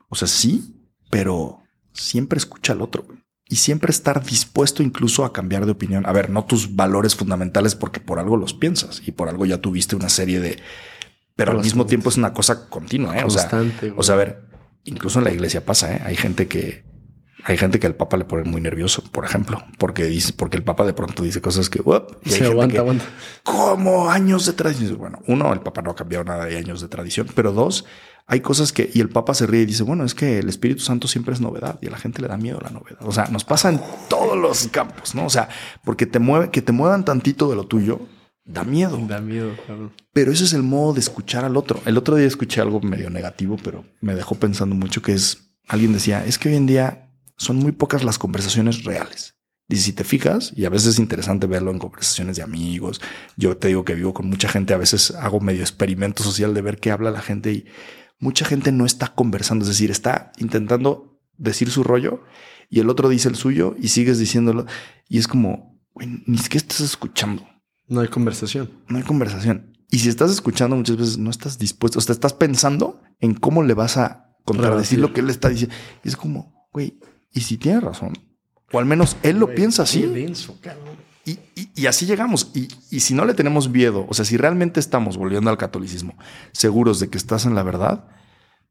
o sea, sí, pero siempre escucha al otro y siempre estar dispuesto incluso a cambiar de opinión. A ver, no tus valores fundamentales porque por algo los piensas y por algo ya tuviste una serie de... Pero al mismo tiempo es una cosa continua, ¿eh? O sea, o sea, a ver, incluso en la iglesia pasa, ¿eh? Hay gente que hay gente que el Papa le pone muy nervioso, por ejemplo, porque dice, porque el Papa de pronto dice cosas que, y se aguanta, aguanta. Como años de tradición. Bueno, uno, el Papa no ha cambiado nada de años de tradición, pero dos, hay cosas que, y el Papa se ríe y dice, bueno, es que el Espíritu Santo siempre es novedad y a la gente le da miedo la novedad. O sea, nos pasa en todos los campos, ¿no? O sea, porque te mueve, que te muevan tantito de lo tuyo, da miedo. Da miedo, claro. Pero ese es el modo de escuchar al otro. El otro día escuché algo medio negativo, pero me dejó pensando mucho que es, alguien decía, es que hoy en día son muy pocas las conversaciones reales. Y si te fijas, y a veces es interesante verlo en conversaciones de amigos, yo te digo que vivo con mucha gente, a veces hago medio experimento social de ver qué habla la gente y mucha gente no está conversando, es decir, está intentando decir su rollo y el otro dice el suyo y sigues diciéndolo y es como, ni siquiera estás escuchando. No hay conversación. No hay conversación. Y si estás escuchando muchas veces no estás dispuesto, o sea, estás pensando en cómo le vas a contradecir lo que él está diciendo. Y es como, güey, y si tiene razón, o al menos él lo piensa así. y, y, así llegamos. Y, y, si no le tenemos miedo, o sea, si realmente estamos volviendo al catolicismo, seguros de que estás en la verdad,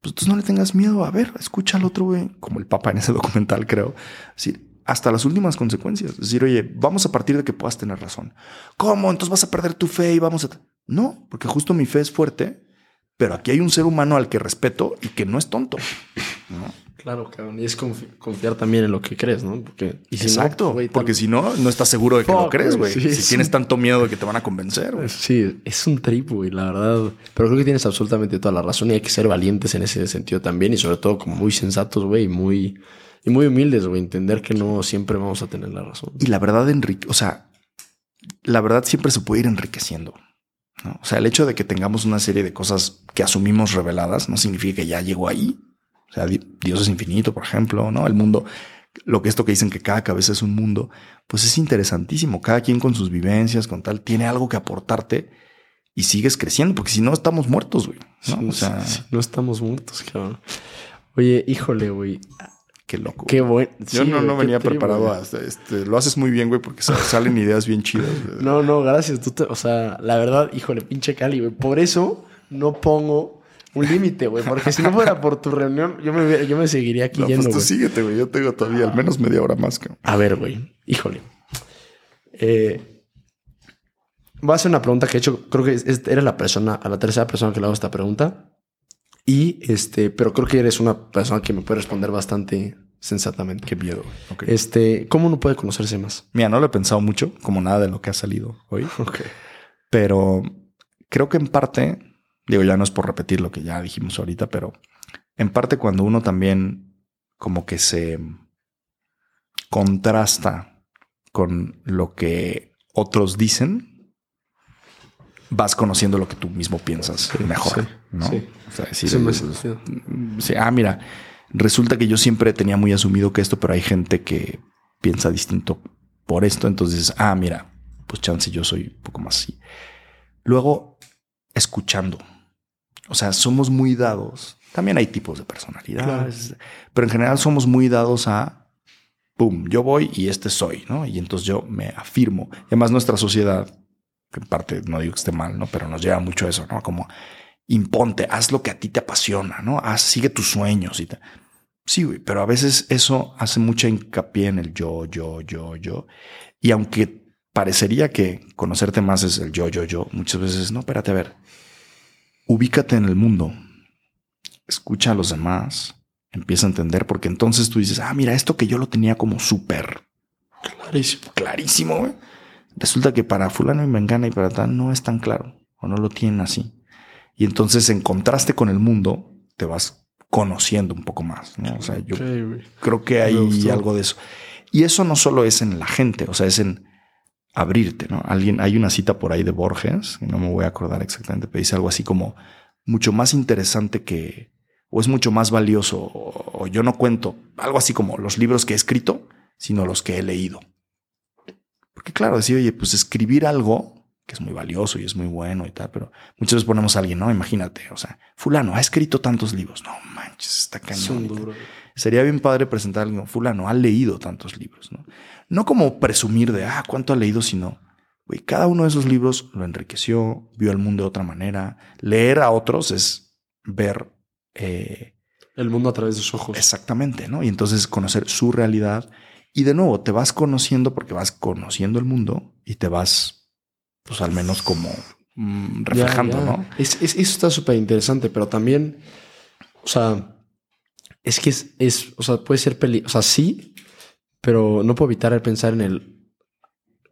pues tú no le tengas miedo. A ver, escucha al otro, güey, como el Papa en ese documental, creo. decir, hasta las últimas consecuencias. Es decir, oye, vamos a partir de que puedas tener razón. ¿Cómo? Entonces vas a perder tu fe y vamos a. No, porque justo mi fe es fuerte, pero aquí hay un ser humano al que respeto y que no es tonto. ¿no? Claro, cabrón. Y es confiar también en lo que crees, ¿no? Porque, Exacto. porque si no, no estás seguro de que lo crees, güey. si tienes tanto miedo de que te van a convencer, güey. Sí, es un trip, güey, la verdad. Pero creo que tienes absolutamente toda la razón y hay que ser valientes en ese sentido también y sobre todo como muy sensatos, güey, y muy, y muy humildes, güey. Entender que no siempre vamos a tener la razón. Y la verdad, Enrique, o sea, la verdad siempre se puede ir enriqueciendo. ¿No? O sea, el hecho de que tengamos una serie de cosas que asumimos reveladas no significa que ya llegó ahí. O sea, Dios es infinito, por ejemplo, ¿no? El mundo, lo que esto que dicen que cada cabeza es un mundo, pues es interesantísimo. Cada quien con sus vivencias, con tal, tiene algo que aportarte y sigues creciendo, porque si no estamos muertos, güey. ¿no? o sea, no estamos muertos, cabrón. Oye, híjole, güey. Qué loco. Qué bueno. Yo no, no venía preparado a este, Lo haces muy bien, güey, porque salen ideas bien chidas. No, no, gracias. o sea, la verdad, híjole, pinche Cali, güey. Por eso no pongo un límite, güey. Porque si no fuera por tu reunión, yo me, yo me seguiría aquí no, yendo, pues tú síguete, güey. Yo tengo todavía al menos media hora más. A ver, güey. Híjole. Eh, voy a hacer una pregunta que he hecho. Creo que eres la persona, a la tercera persona que le hago esta pregunta. Y este, pero creo que eres una persona que me puede responder bastante sensatamente. Qué miedo. Este, ¿cómo no puede conocerse más? Mira, no lo he pensado mucho, como nada de lo que ha salido hoy. Ok. Pero creo que en parte Digo, ya no es por repetir lo que ya dijimos ahorita, pero en parte cuando uno también como que se contrasta con lo que otros dicen, vas conociendo lo que tú mismo piensas mejor, ¿no? Sí. O sea, decir, sí, ah, mira, resulta que yo siempre tenía muy asumido que esto, pero hay gente que piensa distinto por esto, entonces, ah, mira, pues chance yo soy un poco más así. Luego, escuchando, o sea, somos muy dados. También hay tipos de personalidades, pero en general somos muy dados a, ¡pum!, yo voy y este soy, ¿no? Y entonces yo me afirmo. Y además nuestra sociedad, que en parte no digo que esté mal, ¿no? Pero nos lleva mucho eso, ¿no? Como imponte, haz lo que a ti te apasiona, ¿no? Haz, sigue tus sueños y tal. Sí, güey, pero a veces eso hace mucha hincapié en el yo, yo, yo, yo. Y aunque parecería que conocerte más es el yo, yo, yo, muchas veces, no, espérate, a ver, ubícate en el mundo, escucha a los demás, empieza a entender, porque entonces tú dices, ah, mira, esto que yo lo tenía como súper clarísimo, clarísimo, resulta que para fulano y mengana y para tal no es tan claro, o no lo tienen así. Y entonces en contraste con el mundo, te vas conociendo un poco más. ¿no? O sea, yo creo que hay algo de eso. Y eso no solo es en la gente, o sea, es en abrirte, ¿no? Alguien, hay una cita por ahí de Borges, no me voy a acordar exactamente, pero dice algo así como mucho más interesante que, o es mucho más valioso, o, yo no cuento, algo así como los libros que he escrito, sino los que he leído. Porque claro, decir, oye, pues escribir algo que es muy valioso y es muy bueno y tal, pero muchas veces ponemos a alguien, ¿no? Imagínate, o sea, fulano ha escrito tantos libros, no manches, está cañón. Sería bien padre presentar a alguien, fulano ha leído tantos libros, ¿no? no como presumir de, ah, cuánto ha leído, sino, güey, cada uno de esos libros lo enriqueció, vio el mundo de otra manera. Leer a otros es ver, eh, El mundo a través de sus ojos. Exactamente, ¿no? Y entonces conocer su realidad. Y de nuevo, te vas conociendo porque vas conociendo el mundo y te vas, pues al menos como mm, reflejando, ¿no? Es, eso está súper interesante, pero también, o sea, es que es, es o sea, puede ser peli, o sea, sí, pero no puedo evitar el pensar en el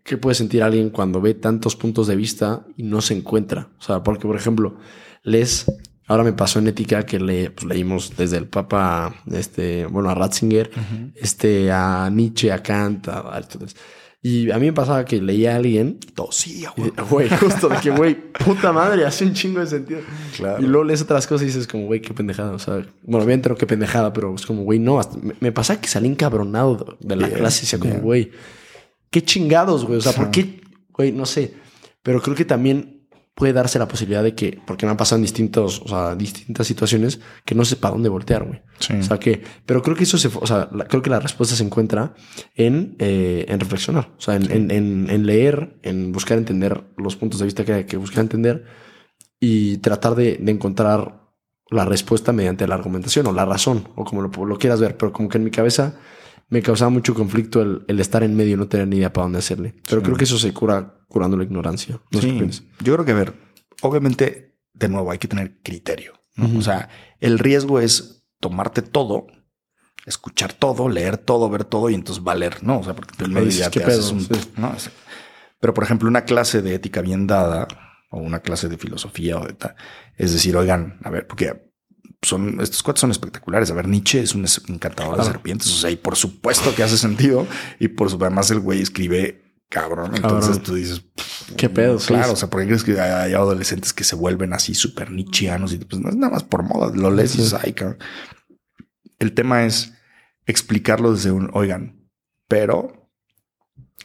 qué puede sentir alguien cuando ve tantos puntos de vista y no se encuentra. O sea, porque, por ejemplo, lees Ahora me pasó en ética que le, pues, leímos desde el Papa, este, bueno, a Ratzinger, este, a Nietzsche, a Kant, a Aristóteles. Y a mí me pasaba que leía a alguien. Tosía, güey. justo de que, güey, puta madre, hace un chingo de sentido. Claro. Y luego lees otras cosas y dices, como, güey, qué pendejada. O sea, bueno, bien entero qué pendejada, pero es como, güey, no. me, pasaba que salí encabronado de la clase y decía, como, güey, qué chingados, güey. O sea, ¿por qué? Güey, no sé. Pero creo que también puede darse la posibilidad de que, porque me han pasado en distintos, o sea, distintas situaciones, que no sé para dónde voltear, güey. O sea, que, pero creo que eso se, o sea, creo que la respuesta se encuentra en, eh, en reflexionar, o sea, en, en, en, leer, en buscar entender los puntos de vista que hay que buscar entender y tratar de, de encontrar la respuesta mediante la argumentación o la razón, o como lo, lo quieras ver, pero como que en mi cabeza me causaba mucho conflicto el, estar en medio y no tener ni idea para dónde hacerle. Pero creo que eso se cura curando la ignorancia. Yo creo que, a ver, obviamente, de nuevo, hay que tener criterio. O sea, el riesgo es tomarte todo, escuchar todo, leer todo, ver todo y entonces valer, ¿no? O sea, porque el medio ya te haces un... Pero, por ejemplo, una clase de ética bien dada o una clase de filosofía o de tal, es decir, oigan, a ver, porque son, estos cuatro son espectaculares. A ver, Nietzsche es un encantador de serpientes. O sea, y por supuesto que hace sentido. Y por supuesto, además el güey escribe cabrón. Entonces tú dices, qué pedo. Claro. O sea, porque crees que hay, adolescentes que se vuelven así súper nietzscheanos y pues no es nada más por moda. Lo lees y dices, ay, cabrón. El tema es explicarlo desde un, oigan, pero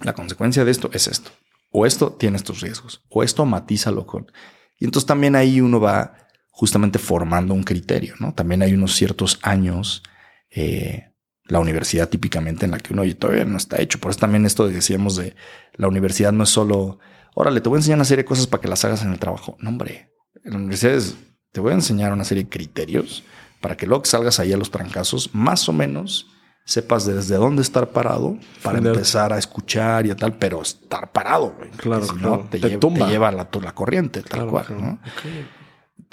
la consecuencia de esto es esto. O esto tiene estos riesgos. O esto matízalo con. Y entonces también ahí uno va justamente formando un criterio, ¿no? También hay unos ciertos años, eh, la universidad típicamente en la que uno todavía no está hecho. Por eso también esto decíamos de la universidad no es solo, órale, te voy a enseñar una serie de cosas para que las hagas en el trabajo. No, hombre, en la universidad es, te voy a enseñar una serie de criterios para que luego que salgas ahí a los trancazos, más o menos sepas desde dónde estar parado para empezar a escuchar y a tal, pero estar parado, Claro, si no, te, lleva, la, la corriente, tal cual, ¿no?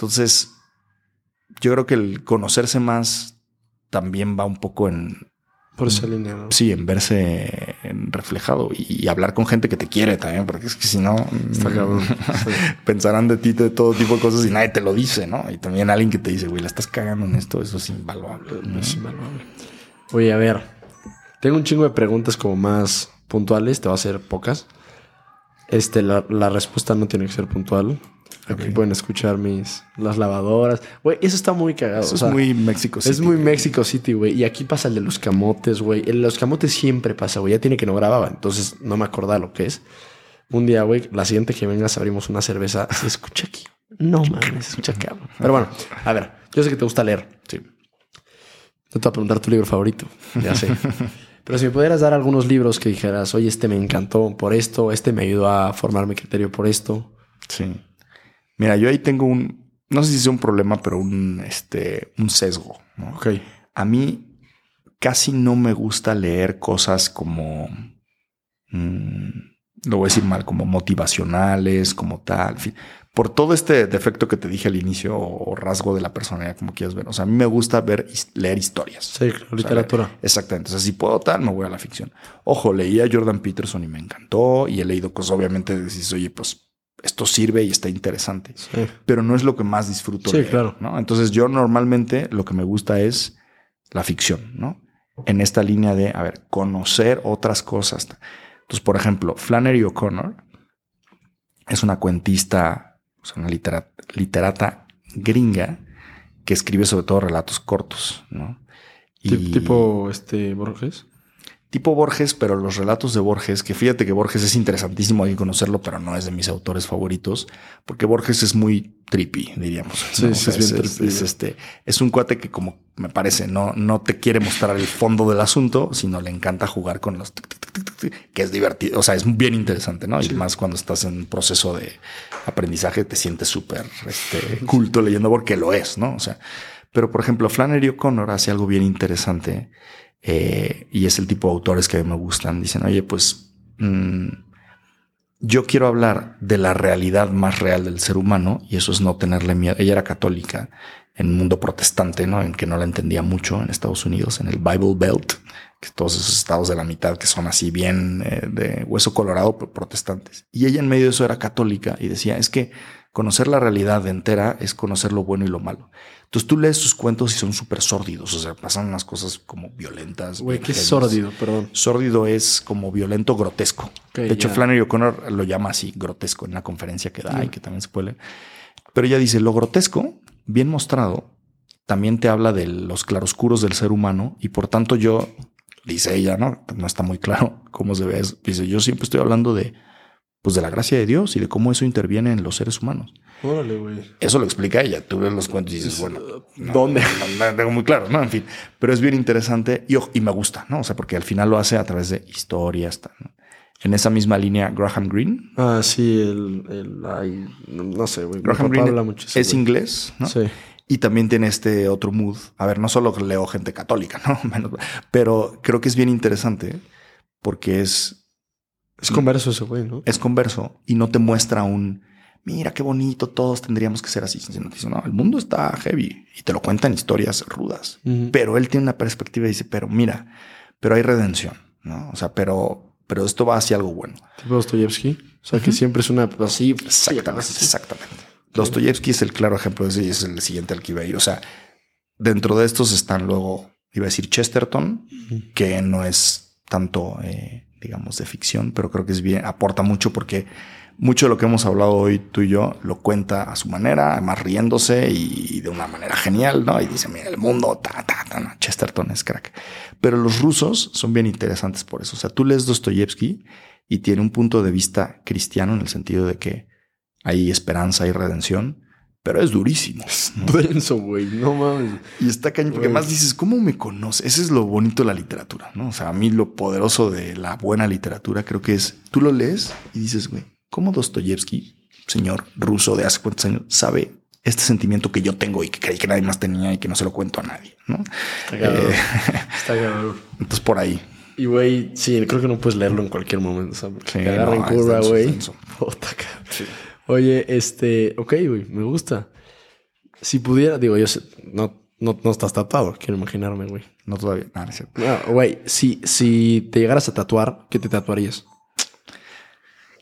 Entonces, yo creo que el conocerse más también va un poco en... Por esa línea. Sí, en verse reflejado y, hablar con gente que te quiere también, porque es que si no, pensarán de ti de todo tipo de cosas y nadie te lo dice, ¿no? Y también alguien que te dice, güey, la estás cagando en esto, eso es invaluable. Es invaluable. Oye, a ver, tengo un chingo de preguntas como más puntuales, te va a hacer pocas. Este, la, la respuesta no tiene que ser puntual. Aquí pueden escuchar mis las lavadoras. Güey, eso está muy cagado. es muy México City. Es muy México City, güey. Y aquí pasa el de los camotes, güey. El de los camotes siempre pasa, güey. Ya tiene que no grababa, entonces no me acordaba lo que es. Un día, güey, la siguiente que vengas abrimos una cerveza. Se escucha aquí. No mames, se escucha acá. Pero bueno, a ver, yo sé que te gusta leer. Sí. te voy a preguntar tu libro favorito. Ya sé. Pero si me pudieras dar algunos libros que dijeras, oye, este me encantó por esto, este me ayudó a formar mi criterio por esto. Sí. Mira, yo ahí tengo un, no sé si es un problema, pero un, este, un sesgo. Ok. A mí casi no me gusta leer cosas como, mm, lo voy a decir mal, como motivacionales, como tal. Por todo este defecto que te dije al inicio o rasgo de la personalidad, como quieras ver. O sea, a mí me gusta ver, leer historias. Sí, literatura. exactamente. O sea, si puedo tal, me voy a la ficción. Ojo, leí a Jordan Peterson y me encantó. Y he leído cosas, obviamente, decís, oye, pues esto sirve y está interesante, pero no es lo que más disfruto. Sí, claro. ¿no? Entonces yo normalmente lo que me gusta es la ficción, ¿no? En esta línea de, a ver, conocer otras cosas. Entonces, por ejemplo, Flannery O'Connor es una cuentista, una literata, gringa que escribe sobre todo relatos cortos, ¿no? ¿Tipo este Borges? Tipo Borges, pero los relatos de Borges, que fíjate que Borges es interesantísimo, hay que conocerlo, pero no es de mis autores favoritos, porque Borges es muy trippy, diríamos. Sí, es, es, este, es un cuate que como me parece, no, no te quiere mostrar el fondo del asunto, sino le encanta jugar con los que es divertido, o sea, es bien interesante, ¿no? Y más cuando estás en un proceso de aprendizaje, te sientes súper este, culto leyendo porque lo es, ¿no? O sea, Pero, por ejemplo, Flannery O'Connor hace algo bien interesante eh, y es el tipo de autores que a mí me gustan. Dicen, oye, pues mm, yo quiero hablar de la realidad más real del ser humano y eso es no tenerle miedo. Ella era católica en un mundo protestante, ¿no? En que no la entendía mucho en Estados Unidos, en el Bible Belt, que todos esos estados de la mitad que son así bien eh, de hueso colorado, protestantes. Y ella en medio de eso era católica y decía, es que conocer la realidad entera es conocer lo bueno y lo malo. Entonces tú lees sus cuentos y son súper sórdidos, o sea, pasan unas cosas como violentas. Güey, ¿qué es sórdido? Perdón. Sórdido es como violento, grotesco. de hecho, Flannery O'Connor lo llama así, grotesco, en la conferencia que da y que también se puede leer. Pero ella dice, lo grotesco, bien mostrado, también te habla de los claroscuros del ser humano y por tanto yo, dice ella, ¿no? No está muy claro cómo se ve. Dice, yo siempre estoy hablando de pues de la gracia de Dios y de cómo eso interviene en los seres humanos. Órale, güey. Eso lo explica ella. Tú ves los cuentos y dices, bueno, ¿dónde? No, tengo muy claro, ¿no? En fin, pero es bien interesante y, y, me gusta, ¿no? O sea, porque al final lo hace a través de historias. En esa misma línea, Graham Greene. Ah, sí, el, el no sé, güey. Graham Greene es inglés, ¿no? Sí. Y también tiene este otro mood. A ver, no solo leo gente católica, ¿no? pero creo que es bien interesante porque es es converso ese güey, ¿no? Es converso y no te muestra un, mira qué bonito, todos tendríamos que ser así. no, el mundo está heavy y te lo cuentan historias rudas. Pero él tiene una perspectiva y dice, pero mira, pero hay redención, ¿no? O sea, pero, pero esto va hacia algo bueno. Tipo Dostoyevsky. O sea, que siempre es una así. Exactamente, exactamente. Dostoyevsky es el claro ejemplo de ese y es el siguiente al que iba a ir. O sea, dentro de estos están luego, iba a decir Chesterton, que no es tanto eh, digamos, de ficción, pero creo que es bien, aporta mucho porque mucho de lo que hemos hablado hoy tú y yo lo cuenta a su manera, además riéndose y de una manera genial, ¿no? Y dice, mira, el mundo, ta, ta, ta, Chesterton es crack. Pero los rusos son bien interesantes por eso. O sea, tú lees Dostoyevsky y tiene un punto de vista cristiano en el sentido de que hay esperanza y redención, pero es durísimo. Es denso, güey. No mames. Y está cañón, porque más dices, ¿cómo me conoce? Ese es lo bonito de la literatura, ¿no? O sea, a mí lo poderoso de la buena literatura creo que es, tú lo lees y dices, güey, ¿cómo Dostoyevsky, señor ruso de hace cuántos años, sabe este sentimiento que yo tengo y que creí que nadie más tenía y que no se lo cuento a nadie, ¿no? Está eh, está Entonces, por ahí. Y, güey, sí, creo que no puedes leerlo en cualquier momento, agarra en curva, güey. Sí. Oye, este, ok, güey, me gusta. Si pudiera, digo, yo sé, no, no, no estás tatuado, quiero imaginarme, güey. No todavía, nada, no, güey, si, si te llegaras a tatuar, ¿qué te tatuarías?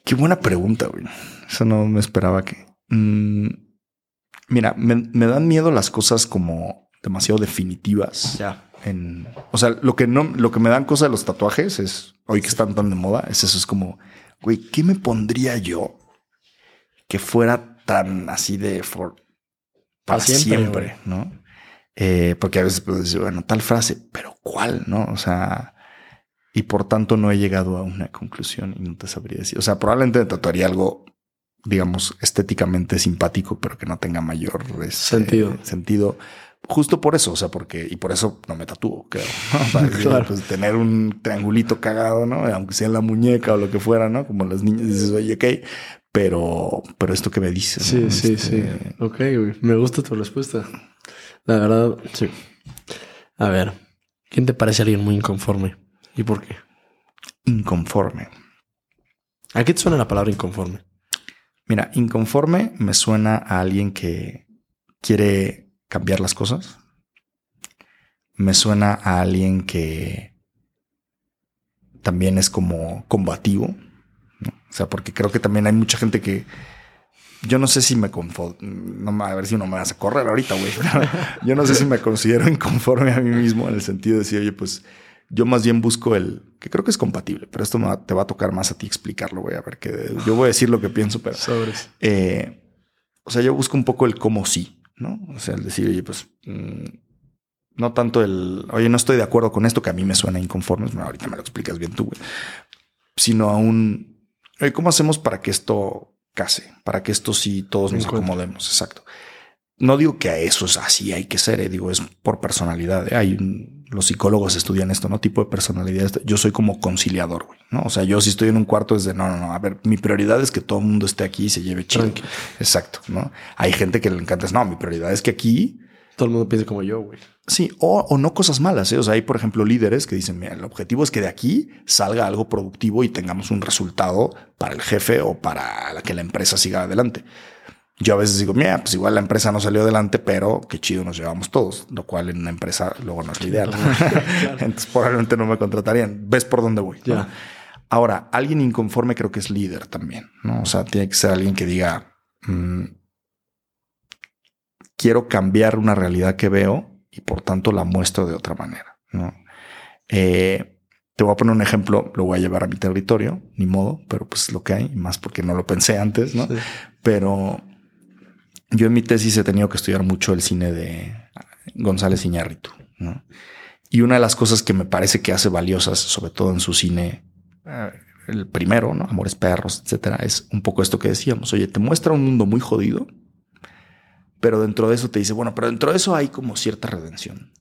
Qué buena pregunta, güey. Eso no me esperaba que. Mm, mira, me, me, dan miedo las cosas como demasiado definitivas. Ya. En, o sea, lo que no, lo que me dan cosas de los tatuajes es hoy que están tan de moda, es eso, es como, güey, ¿qué me pondría yo que fuera tan así de for, para siempre, ¿no? Eh, porque a veces puedo decir, bueno, tal frase, pero ¿cuál? ¿No? O sea, y por tanto no he llegado a una conclusión y no te sabría decir. O sea, probablemente me tatuaría algo, digamos, estéticamente simpático, pero que no tenga mayor este, sentido. sentido. Justo por eso, o sea, porque, y por eso no me tatúo, creo. Para pues, tener un triangulito cagado, ¿no? Aunque sea en la muñeca o lo que fuera, ¿no? Como las niñas dices, oye, ok, pero, pero esto que me dices. Sí, sí, sí. Este, ok, güey. Me gusta tu respuesta. La verdad, sí. A ver, ¿quién te parece alguien muy inconforme? ¿Y por qué? Inconforme. ¿A qué te suena la palabra inconforme? Mira, inconforme me suena a alguien que quiere cambiar las cosas. Me suena a alguien que también es como combativo o sea, porque creo que también hay mucha gente que yo no sé si me conformo, no, a ver si no me vas a correr ahorita, güey. yo no sé si me considero inconforme a mí mismo en el sentido de decir, oye, pues yo más bien busco el que creo que es compatible, pero esto te va a tocar más a ti explicarlo, güey. A ver que yo voy a decir lo que pienso, pero eh, o sea, yo busco un poco el cómo sí, no? O sea, el decir, oye, pues mm, no tanto el oye, no estoy de acuerdo con esto que a mí me suena inconforme. Bueno, ahorita me lo explicas bien tú, güey, sino a un ¿Cómo hacemos para que esto case? Para que esto sí todos nos acomodemos. Exacto. No digo que a eso es así, hay que ser, eh, digo, es por personalidad. Eh. Hay los psicólogos estudian esto, ¿no? Tipo de personalidad. Yo soy como conciliador, güey, ¿no? O sea, yo si estoy en un cuarto es de no, no, no. A ver, mi prioridad es que todo el mundo esté aquí y se lleve chido. Exacto, ¿no? Hay gente que le encanta, no, mi prioridad es que aquí todo el mundo piense como yo, güey. Sí, o, o, no cosas malas. ¿eh? O sea, hay, por ejemplo, líderes que dicen, mira, el objetivo es que de aquí salga algo productivo y tengamos un resultado para el jefe o para que la empresa siga adelante. Yo a veces digo, mira, pues igual la empresa no salió adelante, pero qué chido nos llevamos todos, lo cual en una empresa luego no es lo ideal. Entonces probablemente no me contratarían. ¿Ves por dónde voy? Ya. Ahora, alguien inconforme creo que es líder también, ¿no? O sea, tiene que ser alguien que diga, mm, quiero cambiar una realidad que veo y por tanto la muestro de otra manera, ¿no? Eh, te voy a poner un ejemplo, lo voy a llevar a mi territorio, ni modo, pero pues es lo que hay, más porque no lo pensé antes, ¿no? Pero yo en mi tesis he tenido que estudiar mucho el cine de González Iñárritu, ¿no? Y una de las cosas que me parece que hace valiosas, sobre todo en su cine, eh, el primero, ¿no? Amores perros, etcétera, es un poco esto que decíamos. Oye, te muestra un mundo muy jodido, pero dentro de eso te dice, bueno, pero dentro de eso hay como cierta redención.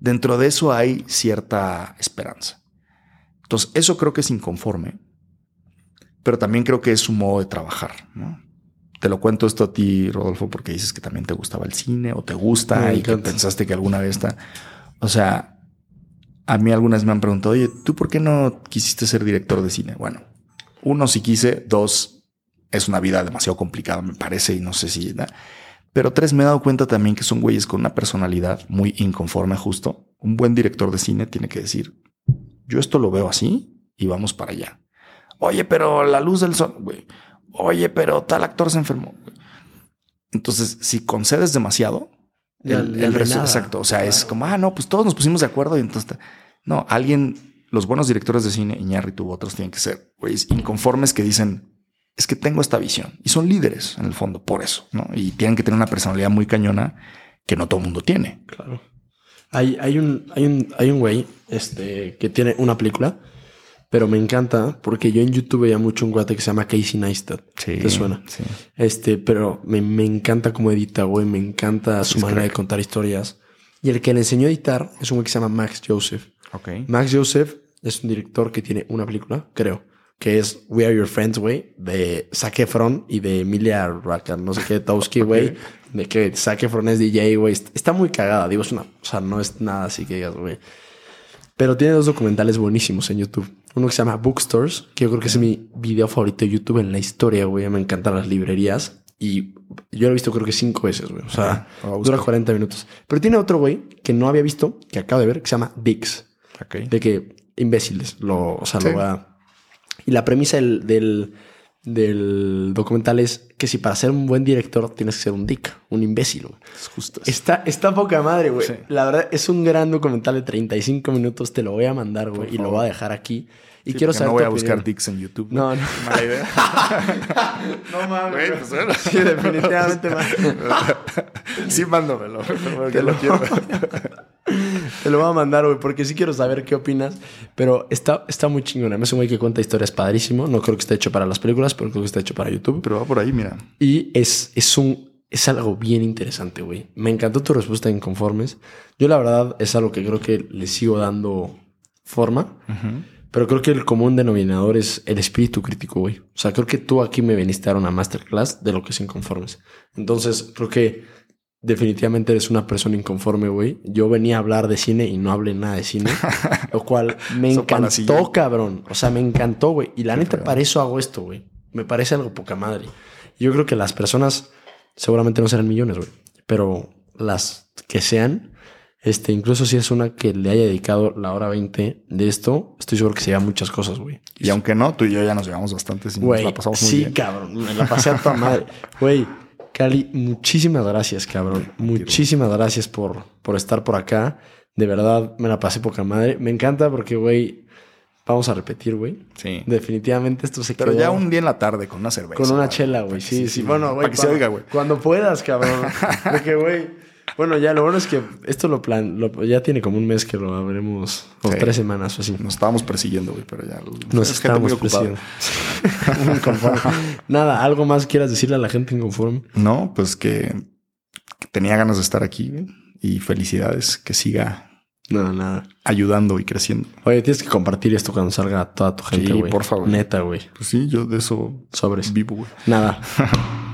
Dentro de eso hay cierta esperanza. Entonces, eso creo que es inconforme, pero también creo que es su modo de trabajar, ¿no? Te lo cuento esto a ti, Rodolfo, porque dices que también te gustaba el cine o te gusta y que pensaste que alguna vez está. O sea, a mí algunas me han preguntado, oye, ¿tú por qué no quisiste ser director de cine? Bueno, uno, si quise, dos, es una vida demasiado complicada, me parece, y no sé si. Pero tres, me he dado cuenta también que son güeyes con una personalidad muy inconforme, justo. Un buen director de cine tiene que decir, yo esto lo veo así y vamos para allá. Oye, pero la luz del sol, güey oye, pero tal actor se enfermó. Entonces, si concedes demasiado, el, el resto, exacto. O sea, es como, ah, no, pues todos nos pusimos de acuerdo y entonces, no, alguien, los buenos directores de cine, Iñárritu u otros, tienen que ser güeyes inconformes que dicen, es que tengo esta visión y son líderes en el fondo por eso, ¿no? Y tienen que tener una personalidad muy cañona que no todo el mundo tiene. Claro. Hay, hay un, hay un, hay un güey, este, que tiene una película pero me encanta porque yo en YouTube veía mucho un guate que se llama Casey Neistat. Sí. ¿Te suena? Sí. Este, pero me, me encanta cómo edita, güey. Me encanta su manera de contar historias. Y el que le enseñó a editar es un güey que se llama Max Joseph. Max Joseph es un director que tiene una película, creo, que es We Are Your Friends, güey, de Zac Efron y de Emilia Rakan, no sé qué, Towski, güey. De que Zac Efron es DJ, güey. Está muy cagada, digo, es una, o sea, no es nada así que digas, güey. Pero tiene dos documentales buenísimos en YouTube. Uno que se llama Bookstores, que yo creo que es mi video favorito de YouTube en la historia, güey. Me encantan las librerías. Y yo lo he visto creo que cinco veces, güey. O sea, dura 40 minutos. Pero tiene otro, güey, que no había visto, que acabo de ver, que se llama Dix. De que imbéciles, lo, o sea, lo va... Y la premisa del del documental es que si para ser un buen director tienes que ser un dick, un imbécil. Es justo. Está, está poca madre, güey. La verdad es un gran documental de 35 minutos. Te lo voy a mandar, güey, y lo voy a dejar aquí. Y quiero saber. No voy a buscar dicks en YouTube. No, no. Mala idea. no mames. Pues, sí, definitivamente más. sí, mándamelo. Te lo quiero. Te lo voy a mandar, güey, porque sí quiero saber qué opinas. Pero está, está muy chingona. Es un güey que cuenta historias padrísimo. No creo que esté hecho para las películas, pero creo que está hecho para YouTube. Pero va por ahí, mira. Y es, es un. Es algo bien interesante, güey. Me encantó tu respuesta en Inconformes. Yo, la verdad, es algo que creo que le sigo dando forma. Pero creo que el común denominador es el espíritu crítico, güey. O sea, creo que tú aquí me viniste a dar una masterclass de lo que es inconformes. Entonces, creo que definitivamente eres una persona inconforme, güey. Yo venía a hablar de cine y no hablé nada de cine, lo cual me encantó, cabrón. O sea, me encantó, güey. Y la neta, para eso hago esto, güey. Me parece algo poca madre. Yo creo que las personas seguramente no serán millones, güey. Pero las que sean, este, incluso si es una que le haya dedicado la hora 20 de esto, estoy seguro que se lleva muchas cosas, güey. Y aunque no, tú y yo ya nos llevamos bastante. Güey, sí, cabrón. Me la pasé a toda madre. Güey, Cali, muchísimas gracias, cabrón. Muchísimas gracias por, por estar por acá. De verdad, me la pasé poca madre. Me encanta porque, güey, vamos a repetir, güey. Sí. Definitivamente esto se Pero ya un día en la tarde con una cerveza. Con una chela, güey. Sí, sí, Bueno, güey. Para que se oiga, güey. Cuando puedas, cabrón. porque, güey bueno, ya lo bueno es que esto lo plan, ya tiene como un mes que lo habremos, o tres semanas o así. Nos estábamos persiguiendo, güey, pero ya. Nos estábamos persiguiendo. Nada, ¿algo más quieras decirle a la gente inconforme? No, pues que, tenía ganas de estar aquí y felicidades, que siga Nada, nada. Ayudando y creciendo. Oye, tienes que compartir esto cuando salga a toda tu gente, güey. por favor. Neta, güey. Pues sí, yo de eso Sobres. vivo, güey. Nada.